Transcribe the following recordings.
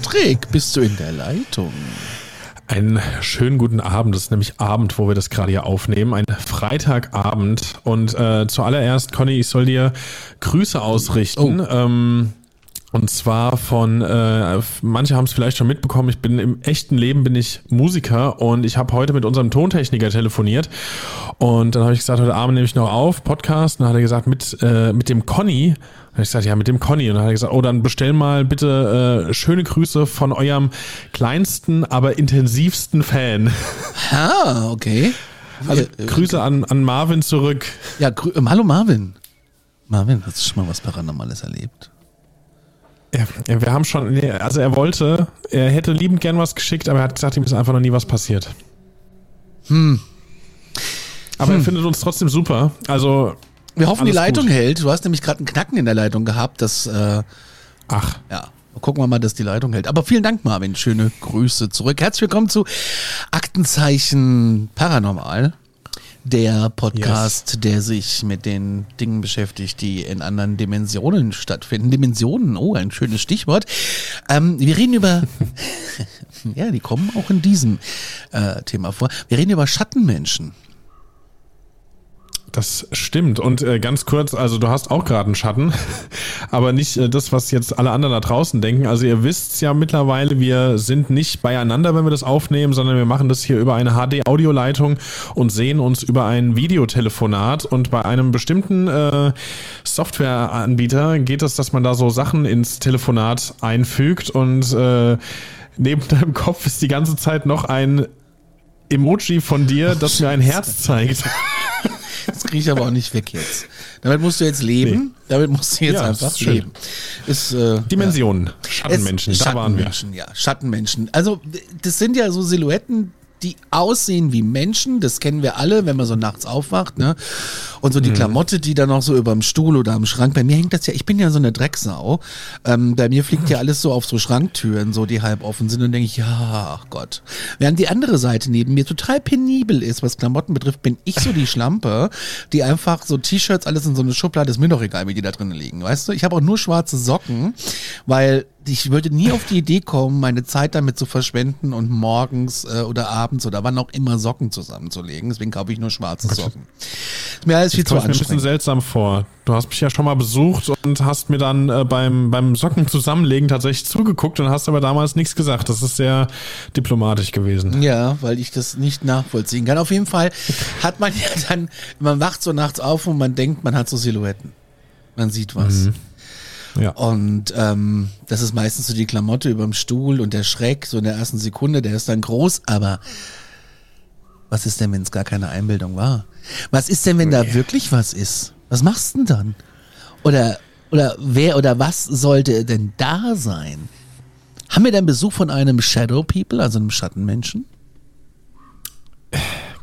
Patrick, bist du in der Leitung? Einen schönen guten Abend. Das ist nämlich Abend, wo wir das gerade hier aufnehmen. Ein Freitagabend. Und äh, zuallererst, Conny, ich soll dir Grüße ausrichten. Ähm, und zwar von, äh, manche haben es vielleicht schon mitbekommen, ich bin im echten Leben bin ich Musiker und ich habe heute mit unserem Tontechniker telefoniert und dann habe ich gesagt, heute Abend nehme ich noch auf, Podcast, und dann hat er gesagt, mit, äh, mit dem Conny, habe ich gesagt, ja, mit dem Conny und dann hat er gesagt, oh, dann bestell mal bitte äh, schöne Grüße von eurem kleinsten, aber intensivsten Fan. Ah, okay. Also Äh, Grüße an, an Marvin zurück. Ja, ähm, hallo Marvin. Marvin, hast du schon mal was Paranormales erlebt? Ja, ja, wir haben schon, nee, also er wollte, er hätte liebend gern was geschickt, aber er hat gesagt, ihm ist einfach noch nie was passiert. Hm. Aber er findet uns trotzdem super. Also, Wir hoffen, die Alles Leitung gut. hält. Du hast nämlich gerade einen Knacken in der Leitung gehabt. Das, äh, ach, ja, gucken wir mal, dass die Leitung hält. Aber vielen Dank, Marvin. Schöne Grüße zurück. Herzlich willkommen zu Aktenzeichen Paranormal. Der Podcast, der sich mit den Dingen beschäftigt, die in anderen Dimensionen stattfinden. Dimensionen, oh, ein schönes Stichwort. Ähm, wir reden über, ja, die kommen auch in diesem äh, Thema vor. Wir reden über Schattenmenschen. Das stimmt. Und äh, ganz kurz, also du hast auch gerade einen Schatten, aber nicht äh, das, was jetzt alle anderen da draußen denken. Also ihr wisst ja mittlerweile, wir sind nicht beieinander, wenn wir das aufnehmen, sondern wir machen das hier über eine HD-Audioleitung und sehen uns über ein Videotelefonat. Und bei einem bestimmten äh, Softwareanbieter geht es, dass man da so Sachen ins Telefonat einfügt und äh, neben deinem Kopf ist die ganze Zeit noch ein Emoji von dir, das mir ein Herz zeigt. Das kriege ich aber auch nicht weg jetzt. Damit musst du jetzt leben. Damit musst du jetzt Ja, einfach leben. Ist, äh, Dimensionen, Es- Schattenmenschen, da waren wir. Schattenmenschen, ja, Schattenmenschen. Also, das sind ja so Silhouetten, die aussehen wie Menschen. Das kennen wir alle, wenn man so nachts aufwacht, ne? Und Mhm. so die Klamotte, die dann noch so überm Stuhl oder am Schrank. Bei mir hängt das ja, ich bin ja so eine Drecksau. Ähm, bei mir fliegt ja alles so auf so Schranktüren, so die halb offen sind. Und denke ich, ja, ach Gott. Während die andere Seite neben mir total penibel ist, was Klamotten betrifft, bin ich so die Schlampe, die einfach so T-Shirts, alles in so eine Schublade, ist mir doch egal, wie die da drinnen liegen. Weißt du? Ich habe auch nur schwarze Socken, weil ich würde nie auf die Idee kommen, meine Zeit damit zu verschwenden und morgens äh, oder abends oder wann auch immer Socken zusammenzulegen. Deswegen kaufe ich nur schwarze Socken. Ist mir alles viel Das zu kommt mir ein bisschen anstrengend. seltsam vor. Du hast mich ja schon mal besucht und hast mir dann äh, beim, beim Socken zusammenlegen tatsächlich zugeguckt und hast aber damals nichts gesagt. Das ist sehr diplomatisch gewesen. Ja, weil ich das nicht nachvollziehen kann. Auf jeden Fall hat man ja dann, man wacht so nachts auf und man denkt, man hat so Silhouetten. Man sieht was. Ja. Und ähm, das ist meistens so die Klamotte überm Stuhl und der Schreck, so in der ersten Sekunde, der ist dann groß, aber was ist denn, wenn es gar keine Einbildung war? Was ist denn, wenn da wirklich was ist? Was machst du denn dann? Oder, oder wer oder was sollte denn da sein? Haben wir denn Besuch von einem Shadow People, also einem Schattenmenschen?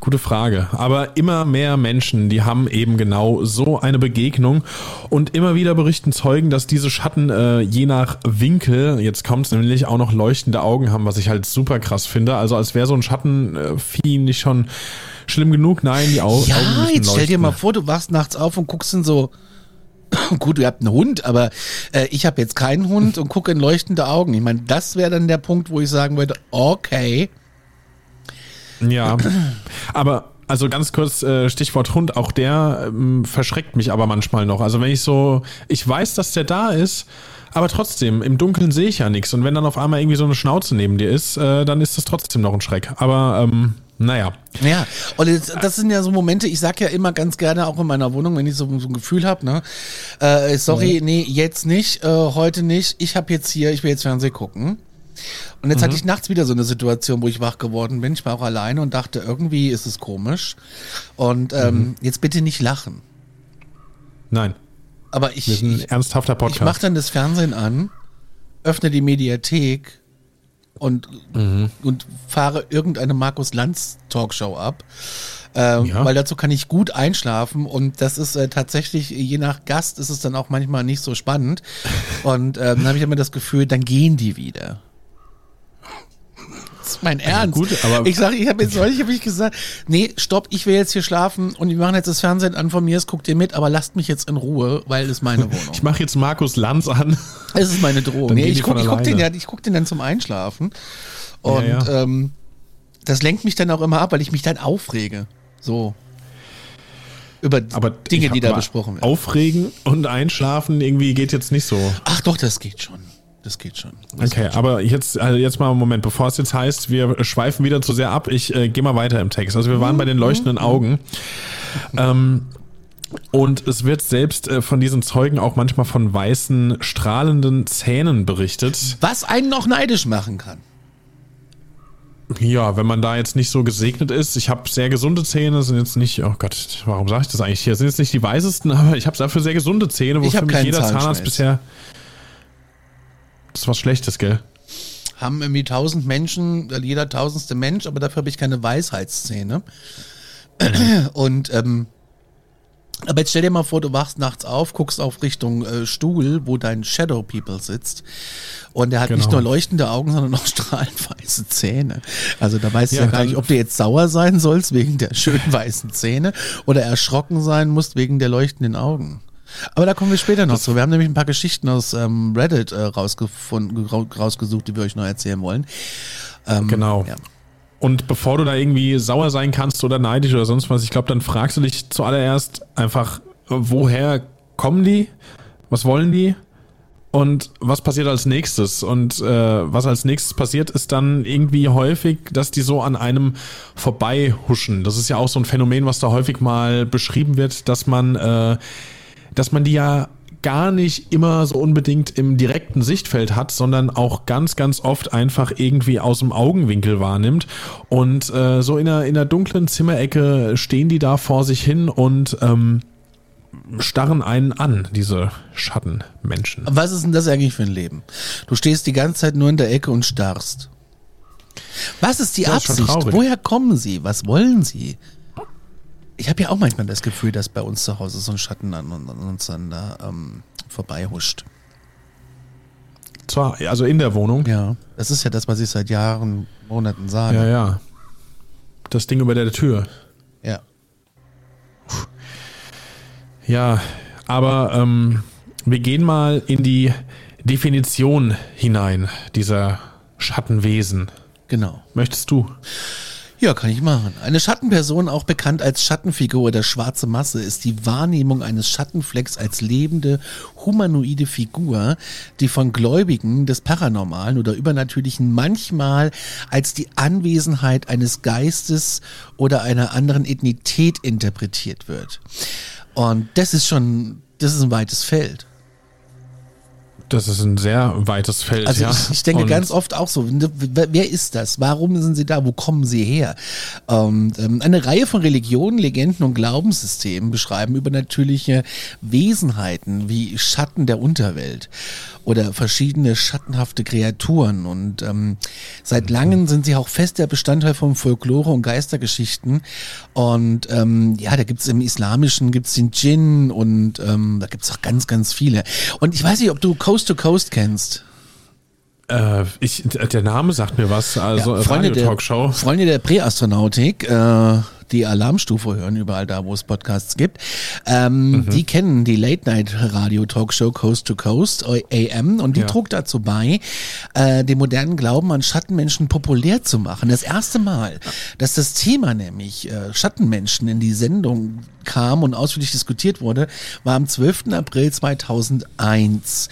Gute Frage. Aber immer mehr Menschen, die haben eben genau so eine Begegnung. Und immer wieder berichten Zeugen, dass diese Schatten äh, je nach Winkel, jetzt kommt es nämlich, auch noch leuchtende Augen haben, was ich halt super krass finde. Also als wäre so ein Schattenvieh nicht schon schlimm genug. Nein, die Au Ja, Augen müssen jetzt stell dir leuchten. mal vor, du wachst nachts auf und guckst in so. Gut, ihr habt einen Hund, aber äh, ich habe jetzt keinen Hund und gucke in leuchtende Augen. Ich meine, das wäre dann der Punkt, wo ich sagen würde, okay. Ja, aber also ganz kurz äh, Stichwort Hund, auch der ähm, verschreckt mich aber manchmal noch. Also wenn ich so, ich weiß, dass der da ist, aber trotzdem, im Dunkeln sehe ich ja nichts. Und wenn dann auf einmal irgendwie so eine Schnauze neben dir ist, äh, dann ist das trotzdem noch ein Schreck. Aber ähm, Naja. Ja, und das sind ja so Momente, ich sag ja immer ganz gerne auch in meiner Wohnung, wenn ich so, so ein Gefühl habe, ne, äh, sorry, nee, jetzt nicht, äh, heute nicht, ich habe jetzt hier, ich will jetzt Fernsehen gucken. Und jetzt hatte ich nachts wieder so eine Situation, wo ich wach geworden bin. Ich war auch alleine und dachte, irgendwie ist es komisch. Und ähm, jetzt bitte nicht lachen. Nein. Aber ich, Wir sind ein ich, ernsthafter ich Podcast. mache dann das Fernsehen an, öffne die Mediathek und, und fahre irgendeine Markus Lanz Talkshow ab. Ähm, Ja. Weil dazu kann ich gut einschlafen und das ist äh, tatsächlich, je nach Gast ist es dann auch manchmal nicht so spannend. Und ähm, dann habe ich immer das Gefühl, dann gehen die wieder. Ist mein Ernst. gut, aber- ich sage, ich habe jetzt neulich hab ich gesagt, nee, stopp, ich will jetzt hier schlafen und wir machen jetzt das Fernsehen an von mir, es guckt ihr mit, aber lasst mich jetzt in Ruhe, weil es meine Wohnung. Ich mache jetzt Markus Lanz an. Es ist meine Drohung. Nee, ich gucke guck den, ja, ich guck den dann zum Einschlafen. Und Ja, ja. Ähm, das lenkt mich dann auch immer ab, weil ich mich dann aufrege. So. Über Aber Dinge, die da besprochen werden. Aufregen und einschlafen irgendwie geht jetzt nicht so. Ach doch, das geht schon. Das geht schon. Das Okay, aber jetzt, also jetzt mal einen Moment, bevor es jetzt heißt, wir schweifen wieder zu sehr ab, ich äh, gehe mal weiter im Text. Also wir waren bei den leuchtenden Augen. Ähm, und es wird selbst äh, von diesen Zeugen auch manchmal von weißen, strahlenden Zähnen berichtet. Was einen noch neidisch machen kann. Ja, wenn man da jetzt nicht so gesegnet ist. Ich habe sehr gesunde Zähne, sind jetzt nicht, oh Gott, warum sage ich das eigentlich hier? Sind jetzt nicht die weißesten, aber ich habe dafür sehr gesunde Zähne, wo Ich für hab mich jeder Zahnarzt bisher. Das ist was Schlechtes, gell? Haben irgendwie tausend Menschen, äh, jeder tausendste Mensch, aber dafür habe ich keine Weisheitszähne. Und ähm, aber jetzt stell dir mal vor, du wachst nachts auf, guckst auf Richtung äh, Stuhl, wo dein Shadow People sitzt. Und der hat Genau. nicht nur leuchtende Augen, sondern auch strahlend weiße Zähne. Also da weißt Ja, du ja gar nicht, ob du jetzt sauer sein sollst wegen der schönen weißen Zähne oder erschrocken sein musst wegen der leuchtenden Augen. Aber da kommen wir später noch zu. Wir haben nämlich ein paar Geschichten aus ähm, Reddit äh, rausgefunden, ra- rausgesucht, die wir euch noch erzählen wollen. Ähm, Genau. Ja. Und bevor du da irgendwie sauer sein kannst oder neidisch oder sonst was, ich glaube, dann fragst du dich zuallererst einfach, woher kommen die? Was wollen die? Und was passiert als nächstes? Und äh, was als nächstes passiert, ist dann irgendwie häufig, dass die so an einem vorbeihuschen. Das ist ja auch so ein Phänomen, was da häufig mal beschrieben wird, dass man, äh, dass man die ja gar nicht immer so unbedingt im direkten Sichtfeld hat, sondern auch ganz, ganz oft einfach irgendwie aus dem Augenwinkel wahrnimmt. Und äh, so in einer, in einer dunklen Zimmerecke stehen die da vor sich hin und ähm, starren einen an, diese Schattenmenschen. Was ist denn das eigentlich für ein Leben? Du stehst die ganze Zeit nur in der Ecke und starrst. Was ist die ist schon Absicht? traurig. Woher kommen sie? Was wollen sie? Ich habe ja auch manchmal das Gefühl, dass bei uns zu Hause so ein Schatten an, an uns dann da ähm, vorbeihuscht. Zwar, also in der Wohnung. Ja, das ist ja das, was ich seit Jahren, Monaten sage. Ja, ja. Das Ding über der Tür. ja. Ja, aber ähm, wir gehen mal in die Definition hinein dieser Schattenwesen. Genau. Möchtest du? Ja, kann ich machen. Eine Schattenperson, auch bekannt als Schattenfigur oder schwarze Masse, ist die Wahrnehmung eines Schattenflecks als lebende, humanoide Figur, die von Gläubigen des Paranormalen oder Übernatürlichen manchmal als die Anwesenheit eines Geistes oder einer anderen Ethnität interpretiert wird. Und das ist schon, das ist ein weites Feld. Das ist ein sehr weites Feld. Also ja. ich, ich denke Und ganz oft auch so, wer, wer ist das? Warum sind sie da? Wo kommen sie her? Und, ähm, eine Reihe von Religionen, Legenden und Glaubenssystemen beschreiben übernatürliche Wesenheiten wie Schatten der Unterwelt oder verschiedene schattenhafte Kreaturen. Und ähm, seit langem sind sie auch fester Bestandteil von Folklore und Geistergeschichten. Und ähm, ja, da gibt's im Islamischen gibt's den Djinn und ähm, da gibt's auch ganz, ganz viele. Und ich weiß nicht, ob du Coast to Coast kennst. Äh, ich, der Name sagt mir was. Also Ja, Freunde, der, Radio-Talkshow. Freunde der Präastronautik, äh, die Alarmstufe hören, überall da, wo es Podcasts gibt, ähm, Mhm. die kennen die Late-Night-Radio-Talkshow Coast to Coast, AM, und die Ja. trug dazu bei, äh, den modernen Glauben an Schattenmenschen populär zu machen. Das erste Mal, dass das Thema nämlich äh, Schattenmenschen in die Sendung kam und ausführlich diskutiert wurde, war am 12. April 2001.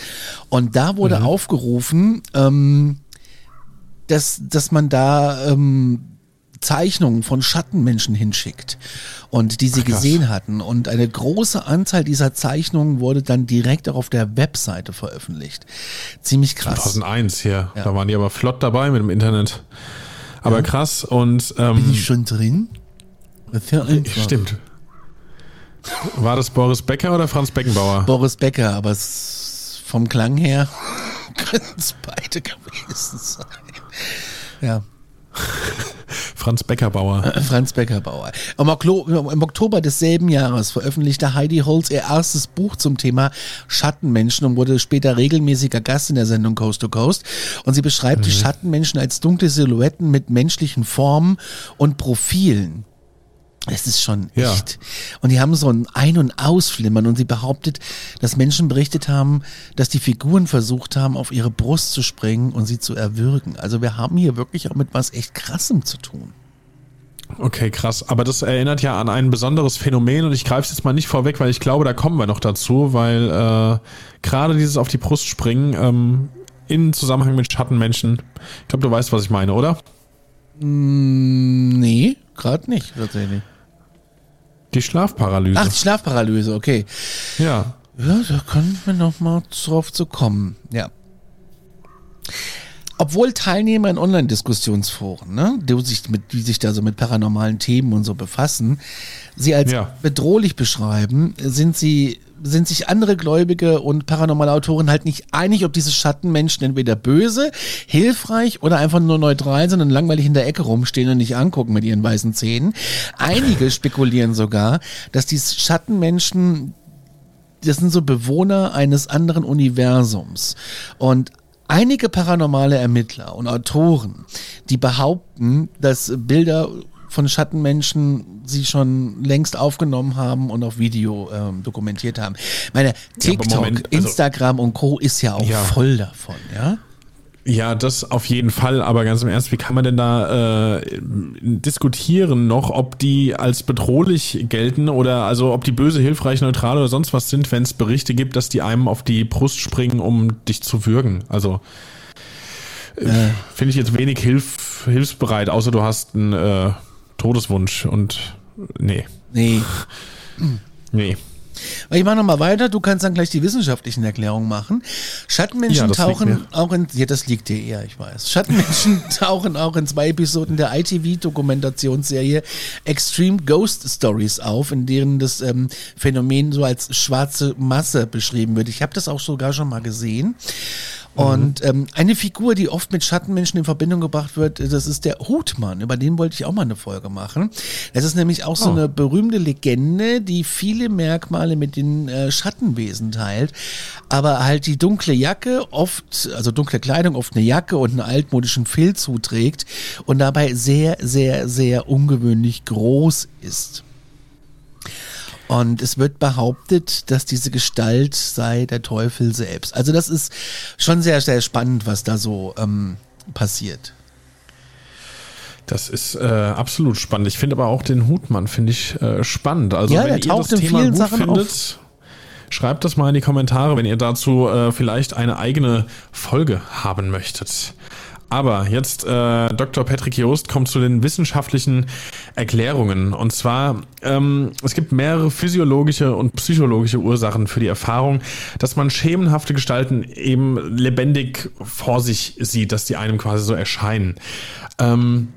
Und da wurde Mhm. aufgerufen, ähm, dass, dass man da ähm, Zeichnungen von Schattenmenschen hinschickt und die sie Ach, gesehen hatten. Und eine große Anzahl dieser Zeichnungen wurde dann direkt auch auf der Webseite veröffentlicht. Ziemlich krass. 2001 hier. Ja. Da waren die aber flott dabei mit dem Internet. Aber krass und Bin ähm, ich schon drin? Ja einfach. stimmt. War das Boris Becker oder Franz Beckenbauer? Boris Becker, aber es, vom Klang her können es beide gewesen sein. Ja. Franz Beckerbauer. Franz Beckerbauer. Im, Oktober desselben Jahres veröffentlichte Heidi Holz ihr erstes Buch zum Thema Schattenmenschen und wurde später regelmäßiger Gast in der Sendung Coast to Coast. Und sie beschreibt die Schattenmenschen als dunkle Silhouetten mit menschlichen Formen und Profilen. Es ist schon Ja. echt. Und die haben so ein Ein- und Ausflimmern und sie behauptet, dass Menschen berichtet haben, dass die Figuren versucht haben, auf ihre Brust zu springen und sie zu erwürgen. Also wir haben hier wirklich auch mit was echt Krassem zu tun. Okay, krass. Aber das erinnert ja an ein besonderes Phänomen und ich greife es jetzt mal nicht vorweg, weil ich glaube, da kommen wir noch dazu, weil äh, gerade dieses auf die Brust springen ähm, in Zusammenhang mit Schattenmenschen, ich glaube, du weißt, was ich meine, oder? Nee, gerade nicht, tatsächlich. Die Schlafparalyse. Ach, die Schlafparalyse, okay. ja. Ja, da können wir noch mal drauf zu kommen. Ja. Obwohl Teilnehmer in Online-Diskussionsforen, ne, die sich, mit, die sich da so mit paranormalen Themen und so befassen, sie als Ja. bedrohlich beschreiben, sind sie sind sich andere Gläubige und paranormale Autoren halt nicht einig, ob diese Schattenmenschen entweder böse, hilfreich oder einfach nur neutral sind und langweilig in der Ecke rumstehen und nicht angucken mit ihren weißen Zähnen. Einige spekulieren sogar, dass die Schattenmenschen das sind so Bewohner eines anderen Universums. Und einige paranormale Ermittler und Autoren, die behaupten, dass Bilder von Schattenmenschen sie schon längst aufgenommen haben und auf Video ähm, dokumentiert haben. Meine TikTok, Moment, also- Instagram und Co. ist ja auch Ja. voll davon, ja? Ja, das auf jeden Fall, aber ganz im Ernst, wie kann man denn da äh, diskutieren noch, ob die als bedrohlich gelten oder also ob die böse, hilfreich, neutral oder sonst was sind, wenn es Berichte gibt, dass die einem auf die Brust springen, um dich zu würgen? Also äh, finde ich jetzt wenig hilf, hilfsbereit, außer du hast einen äh, Todeswunsch und nee, Nee. nee. Ich mache nochmal weiter, du kannst dann gleich die wissenschaftlichen Erklärungen machen. Schattenmenschen Ja, tauchen auch in, ja, das liegt dir eher, ich weiß. Schattenmenschen tauchen auch in zwei Episoden der ITV-Dokumentationsserie Extreme Ghost Stories auf, in denen das ähm, Phänomen so als schwarze Masse beschrieben wird. Ich habe das auch sogar schon mal gesehen. Und ähm, eine Figur, die oft mit Schattenmenschen in Verbindung gebracht wird, das ist der Hutmann. Über den wollte ich auch mal eine Folge machen. Das ist nämlich auch so Oh. eine berühmte Legende, die viele Merkmale mit den äh, Schattenwesen teilt. Aber halt die dunkle Jacke, oft, also dunkle Kleidung, oft eine Jacke und einen altmodischen Filzhut trägt und dabei sehr, sehr, sehr ungewöhnlich groß ist. Und es wird behauptet, dass diese Gestalt sei der Teufel selbst. Also das ist schon sehr, sehr spannend, was da so ähm, passiert. Das ist äh, absolut spannend. Ich finde aber auch den Hutmann finde ich äh, spannend. Also Ja, wenn ihr das Thema vielen gut Sachen findet, schreibt das mal in die Kommentare, wenn ihr dazu äh, vielleicht eine eigene Folge haben möchtet. Aber jetzt äh, Dr. Patrick Joost kommt zu den wissenschaftlichen Erklärungen. Und zwar, ähm, es gibt mehrere physiologische und psychologische Ursachen für die Erfahrung, dass man schemenhafte Gestalten eben lebendig vor sich sieht, dass die einem quasi so erscheinen. Ähm,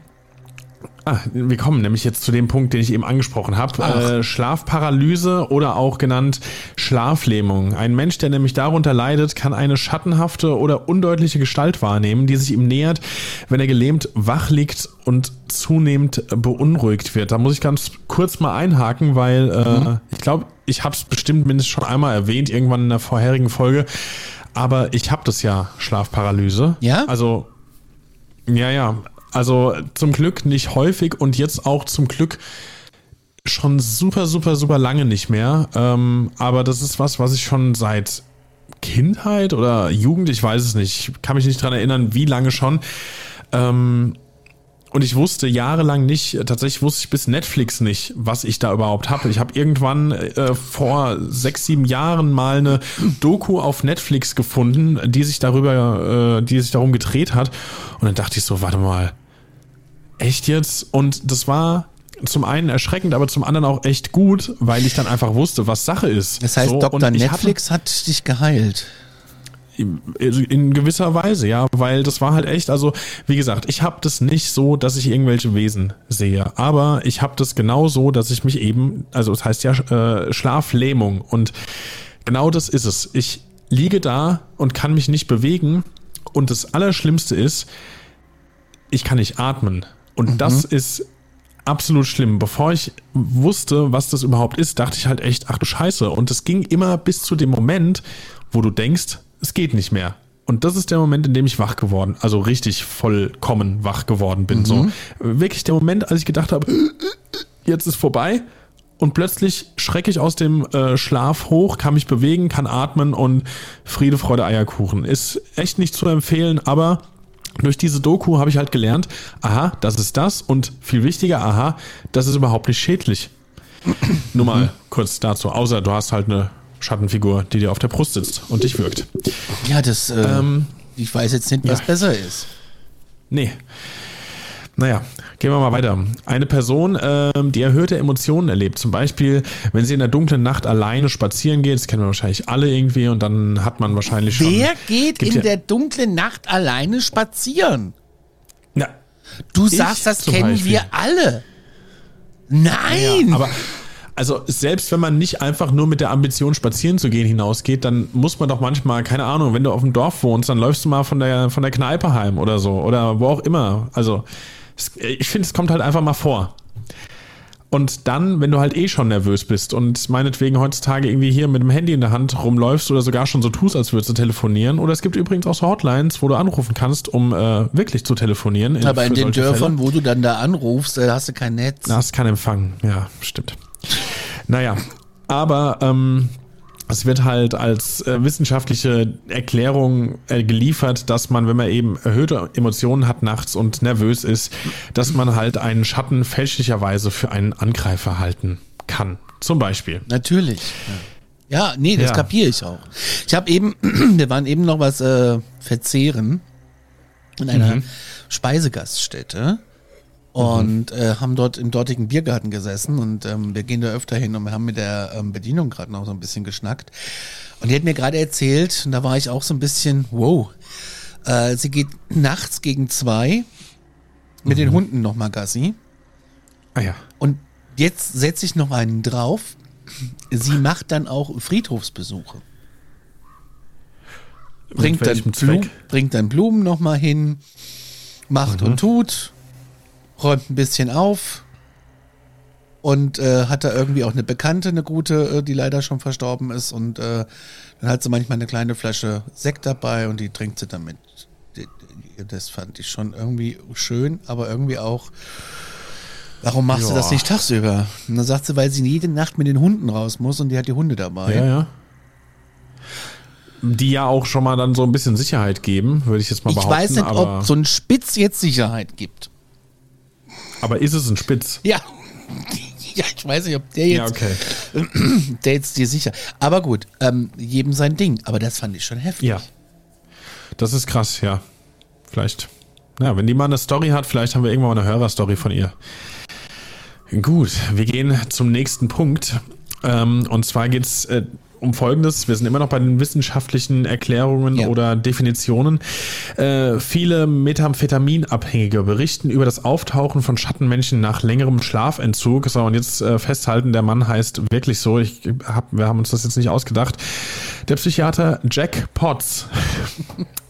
Ah, wir kommen nämlich jetzt zu dem Punkt, den ich eben angesprochen habe. Äh, Schlafparalyse oder auch genannt Schlaflähmung. Ein Mensch, der nämlich darunter leidet, kann eine schattenhafte oder undeutliche Gestalt wahrnehmen, die sich ihm nähert, wenn er gelähmt wach liegt und zunehmend beunruhigt wird. Da muss ich ganz kurz mal einhaken, weil äh, ich glaube, ich habe es bestimmt mindestens schon einmal erwähnt, irgendwann in der vorherigen Folge. Aber ich habe das ja, Schlafparalyse. Ja? Also ja, ja. Also zum Glück nicht häufig und jetzt auch zum Glück schon super, super, super lange nicht mehr. Ähm, aber das ist was, was ich schon seit Kindheit oder Jugend, ich weiß es nicht, ich kann mich nicht dran erinnern, wie lange schon. Ähm, und ich wusste jahrelang nicht, tatsächlich wusste ich bis Netflix nicht, was ich da überhaupt habe. Ich habe irgendwann äh, vor sechs, sieben Jahren mal eine Doku auf Netflix gefunden, die sich darüber, äh, die sich darum gedreht hat. Und dann dachte ich so, warte mal, echt jetzt? Und das war zum einen erschreckend, aber zum anderen auch echt gut, weil ich dann einfach wusste, was Sache ist. Das heißt, So, Dr. Netflix hat dich geheilt. also in gewisser Weise, ja, weil das war halt echt, also wie gesagt, ich habe das nicht so, dass ich irgendwelche Wesen sehe, aber ich habe das genau so, dass ich mich eben, also es heißt ja äh, Schlaflähmung und genau das ist es. Ich liege da und kann mich nicht bewegen und das Allerschlimmste ist, ich kann nicht atmen und das ist absolut schlimm. Bevor ich wusste, was das überhaupt ist, dachte ich halt echt, ach du Scheiße. Und es ging immer bis zu dem Moment, wo du denkst, es geht nicht mehr. Und das ist der Moment, in dem ich wach geworden, also richtig vollkommen wach geworden bin. So wirklich der Moment, als ich gedacht habe, jetzt ist vorbei. Und plötzlich schrecke ich aus dem äh, Schlaf hoch, kann mich bewegen, kann atmen und Friede, Freude, Eierkuchen. Ist echt nicht zu empfehlen, aber durch diese Doku habe ich halt gelernt, aha, das ist das und viel wichtiger, aha, das ist überhaupt nicht schädlich. Nur mal kurz dazu, außer du hast halt eine Schattenfigur, die dir auf der Brust sitzt und dich wirkt. Ja, das, äh, Ähm, ich weiß jetzt nicht, was ja. besser ist. Nee. Naja, gehen wir mal weiter. Eine Person, ähm, die erhöhte Emotionen erlebt, zum Beispiel, wenn sie in der dunklen Nacht alleine spazieren geht, das kennen wir wahrscheinlich alle irgendwie, und dann hat man wahrscheinlich schon. Wer geht in ja- der dunklen Nacht alleine spazieren? Ja, Du sagst, das kennen Beispiel. wir alle. Nein! Ja, aber also selbst wenn man nicht einfach nur mit der Ambition spazieren zu gehen hinausgeht, dann muss man doch manchmal, keine Ahnung, wenn du auf dem Dorf wohnst, dann läufst du mal von der von der Kneipe heim oder so oder wo auch immer. Also ich finde, es kommt halt einfach mal vor. Und dann, wenn du halt eh schon nervös bist und meinetwegen heutzutage irgendwie hier mit dem Handy in der Hand rumläufst oder sogar schon so tust, als würdest du telefonieren. Oder es gibt übrigens auch so Hotlines, wo du anrufen kannst, um äh, wirklich zu telefonieren. aber in den Dörfern, Fälle. wo du dann da anrufst, äh, hast du kein Netz. Da hast keinen Empfang. Ja, stimmt. Naja, aber ähm, es wird halt als äh, wissenschaftliche Erklärung äh, geliefert, dass man, wenn man eben erhöhte Emotionen hat nachts und nervös ist, dass man halt einen Schatten fälschlicherweise für einen Angreifer halten kann. Zum Beispiel. Natürlich. Ja, nee, das Ja. kapiere ich auch. Ich habe eben, wir waren eben noch was äh, verzehren in einer Mhm. Speisegaststätte und äh, haben dort im dortigen Biergarten gesessen und ähm, wir gehen da öfter hin und wir haben mit der ähm, Bedienung gerade noch so ein bisschen geschnackt. Und die hat mir gerade erzählt, und da war ich auch so ein bisschen, wow, äh, sie geht nachts gegen zwei mit Mhm. den Hunden noch mal Gassi. Ah ja. Und jetzt setze ich noch einen drauf. Sie macht dann auch Friedhofsbesuche. Bringt dann, welchem Blum, Zweck? bringt dann Blumen noch mal hin, macht Mhm. und tut, räumt ein bisschen auf und äh, hat da irgendwie auch eine Bekannte, eine gute, äh, die leider schon verstorben ist und äh, dann hat sie manchmal eine kleine Flasche Sekt dabei und die trinkt sie damit. Das fand ich schon irgendwie schön, aber irgendwie auch Warum machst du Ja. das nicht tagsüber? Und dann sagt sie, weil sie jede Nacht mit den Hunden raus muss und die hat die Hunde dabei. Ja, ja. Die ja auch schon mal dann so ein bisschen Sicherheit geben, würde ich jetzt mal ich behaupten. weiß nicht, ob so ein Spitz jetzt Sicherheit gibt. Aber ist es ein Spitz? Ja. Ja, ich weiß nicht, ob der jetzt, Ja, okay. der jetzt dir sicher. Aber gut, ähm, jedem sein Ding. Aber das fand ich schon heftig. Ja. Das ist krass, ja. Vielleicht. Ja, wenn die mal eine Story hat, vielleicht haben wir irgendwann mal eine Hörerstory von ihr. Gut, wir gehen zum nächsten Punkt. Ähm, und zwar geht es äh, um Folgendes. Wir sind immer noch bei den wissenschaftlichen Erklärungen Ja. oder Definitionen. Äh, viele Methamphetaminabhängige berichten über das Auftauchen von Schattenmenschen nach längerem Schlafentzug. So, und jetzt äh, festhalten, der Mann heißt wirklich so. Ich hab, wir haben uns das jetzt nicht ausgedacht. Der Psychiater Jack Potts.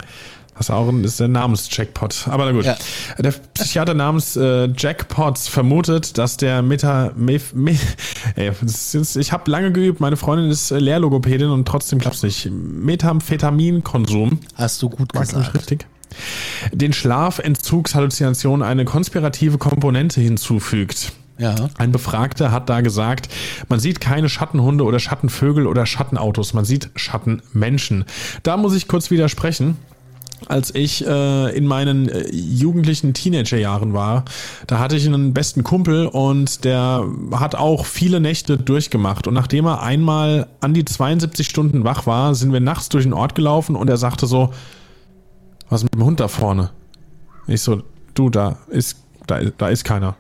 Was auch ein, ist der Namens-Jackpot. Aber na gut. Ja. Der Psychiater namens äh, Jack Potts vermutet, dass der Meta... Mef, me, ey, ist ich habe lange geübt, meine Freundin ist äh, Lehrlogopädin und trotzdem klappt's nicht. Methamphetaminkonsum Hast du gut gesagt. richtig. Den Schlafentzugshalluzinationen eine konspirative Komponente hinzufügt. Ja. Ein Befragter hat da gesagt, man sieht keine Schattenhunde oder Schattenvögel oder Schattenautos, man sieht Schattenmenschen. Da muss ich kurz widersprechen. Als ich äh, in meinen äh, jugendlichen Teenagerjahren war, da hatte ich einen besten Kumpel und der hat auch viele Nächte durchgemacht. Und nachdem er einmal an die 72 Stunden wach war, sind wir nachts durch den Ort gelaufen und er sagte so, was mit dem Hund da vorne? Ich so, du, da ist da, da ist keiner.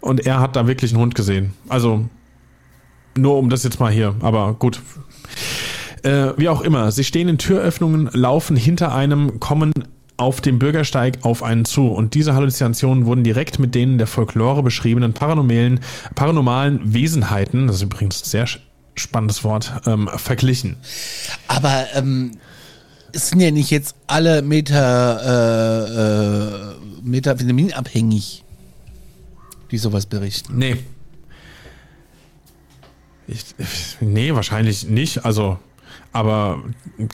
Und er hat da wirklich einen Hund gesehen. Also, nur um das jetzt mal hier, aber gut. Äh, wie auch immer, sie stehen in Türöffnungen, laufen hinter einem, kommen auf dem Bürgersteig auf einen zu. Und diese Halluzinationen wurden direkt mit denen der Folklore beschriebenen paranormalen, paranormalen Wesenheiten, das ist übrigens ein sehr spannendes Wort, ähm, verglichen. Aber ähm, es sind ja nicht jetzt alle Meta, äh, äh, Metavitaminabhängig, die sowas berichten. Nee. Ich, nee, wahrscheinlich nicht. Also, aber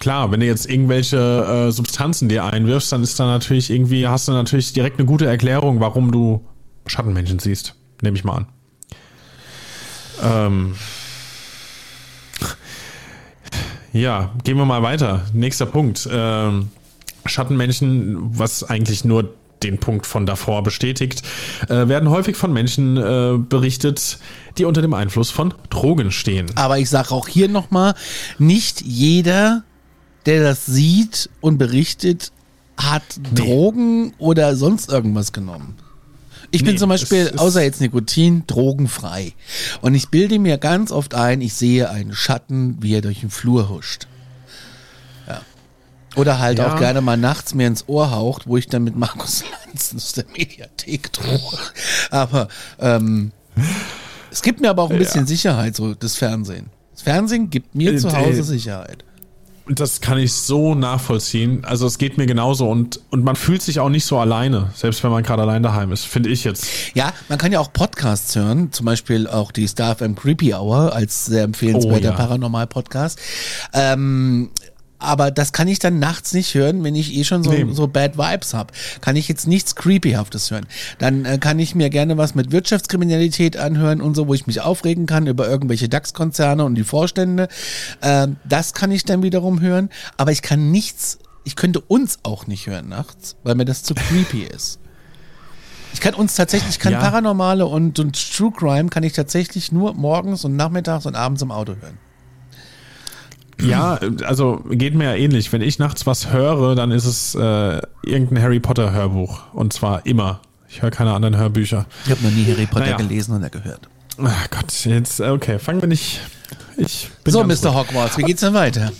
klar, wenn du jetzt irgendwelche äh, Substanzen dir einwirfst, dann ist da natürlich irgendwie, hast du natürlich direkt eine gute Erklärung, warum du Schattenmenschen siehst. Nehme ich mal an. Ähm, ja, gehen wir mal weiter. Nächster Punkt. Ähm, Schattenmenschen, was eigentlich nur den Punkt von davor bestätigt, äh, werden häufig von Menschen äh, berichtet, die unter dem Einfluss von Drogen stehen. Aber ich sage auch hier nochmal, nicht jeder, der das sieht und berichtet, hat Drogen oder sonst irgendwas genommen. Ich bin Nee, zum Beispiel, außer jetzt Nikotin, drogenfrei. Und ich bilde mir ganz oft ein, ich sehe einen Schatten, wie er durch den Flur huscht. Ja. Oder halt Ja. auch gerne mal nachts mir ins Ohr haucht, wo ich dann mit Markus Lanz aus der Mediathek drohe. Aber ähm, es gibt mir aber auch ein bisschen Sicherheit, so das Fernsehen. Das Fernsehen gibt mir Äh, zu äh, Hause Sicherheit. Und das kann ich so nachvollziehen. Also es geht mir genauso und, und man fühlt sich auch nicht so alleine, selbst wenn man gerade allein daheim ist, finde ich jetzt. Ja, man kann ja auch Podcasts hören, zum Beispiel auch die Star FM Creepy Hour als sehr empfehlenswerter Oh, ja. Paranormal-Podcast. Ähm, aber das kann ich dann nachts nicht hören, wenn ich eh schon so, Nee. so Bad Vibes hab. Kann ich jetzt nichts Creepyhaftes hören. Dann äh, kann ich mir gerne was mit Wirtschaftskriminalität anhören und so, wo ich mich aufregen kann über irgendwelche DAX-Konzerne und die Vorstände. Ähm, das kann ich dann wiederum hören. Aber ich kann nichts, ich könnte uns auch nicht hören nachts, weil mir das zu creepy ist. Ich kann uns tatsächlich, ich kann Ja. Paranormale und, und True Crime kann ich tatsächlich nur morgens und nachmittags und abends im Auto hören. Ja, also geht mir ja ähnlich. Wenn ich nachts was höre, dann ist es äh, irgendein Harry Potter Hörbuch. Und zwar immer. Ich höre keine anderen Hörbücher. Ich habe noch nie Harry Potter Naja. gelesen oder gehört. Ach Gott, jetzt, okay, fangen wir nicht. Ich bin So, Mr. ruhig. Hogwarts, wie geht's denn weiter?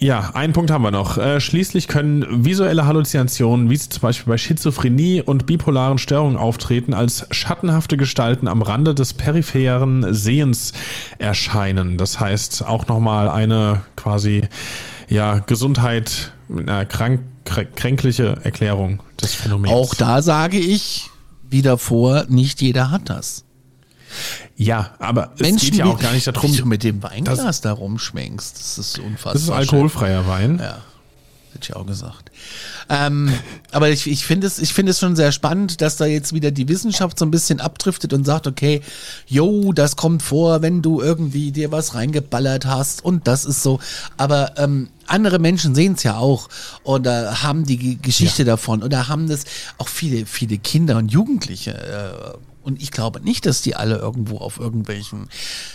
Ja, einen Punkt haben wir noch. Äh, schließlich können visuelle Halluzinationen, wie sie zum Beispiel bei Schizophrenie und bipolaren Störungen auftreten, als schattenhafte Gestalten am Rande des peripheren Sehens erscheinen. Das heißt auch nochmal eine quasi ja Gesundheit, äh, krank, krä- kränkliche Erklärung des Phänomens. Auch da sage ich, wie davor, nicht jeder hat das. Ja, aber es geht ja auch gar nicht darum. Wie du mit dem Weinglas das- da rumschwenkst, das ist unfassbar. Das ist alkoholfreier Wein. Ja, hätte ich auch gesagt. Ähm, aber ich, ich finde es, ich finde es schon sehr spannend, dass da jetzt wieder die Wissenschaft so ein bisschen abdriftet und sagt, okay, yo, das kommt vor, wenn du irgendwie dir was reingeballert hast und das ist so. Aber ähm, andere Menschen sehen es ja auch oder haben die Ge- Geschichte davon oder haben das auch viele, viele Kinder und Jugendliche. Äh, und ich glaube nicht, dass die alle irgendwo auf irgendwelchen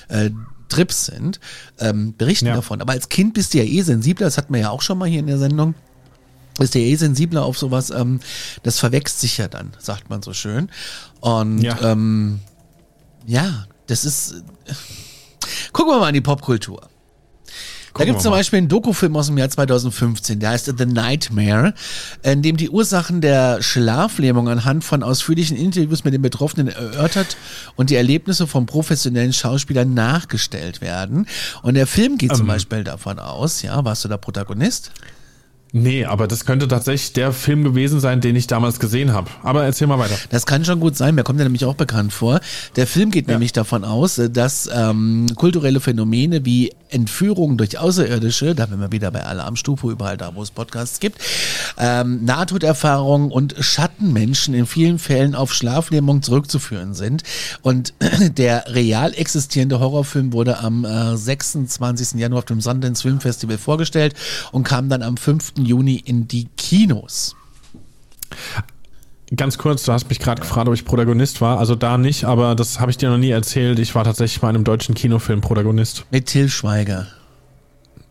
äh, Trips sind, ähm, berichten Ja. davon. Aber als Kind bist du ja eh sensibler, das hatten wir ja auch schon mal hier in der Sendung. Ist ja eh sensibler auf sowas, ähm, das verwächst sich ja dann, sagt man so schön. Und Ja. ja, ähm, ja das ist. Äh, gucken wir mal in die Popkultur. Da Gucken gibt es zum. Beispiel einen Dokufilm aus dem Jahr 2015, der heißt The Nightmare, in dem die Ursachen der Schlaflähmung anhand von ausführlichen Interviews mit den Betroffenen erörtert und die Erlebnisse von professionellen Schauspielern nachgestellt werden. Und der Film geht Ähm. zum Beispiel davon aus, ja, warst du da Protagonist? Nee, aber das könnte tatsächlich der Film gewesen sein, den ich damals gesehen habe. Aber erzähl mal weiter. Das kann schon gut sein, mir kommt ja nämlich auch bekannt vor. Der Film geht nämlich davon aus, dass ähm, kulturelle Phänomene wie Entführung durch Außerirdische, da sind wir wieder bei Alarmstufe, überall da, wo es Podcasts gibt, ähm, Nahtoderfahrungen und Schattenmenschen in vielen Fällen auf Schlaflähmung zurückzuführen sind. Und der real existierende Horrorfilm wurde am äh, 26. Januar auf dem Sundance Film Festival vorgestellt und kam dann am 5. Juni in die Kinos. Ganz kurz, du hast mich gerade gefragt, ob ich Protagonist war. Also da nicht, aber das habe ich dir noch nie erzählt. Ich war tatsächlich bei einem deutschen Kinofilm Protagonist. Mit Till Schweiger.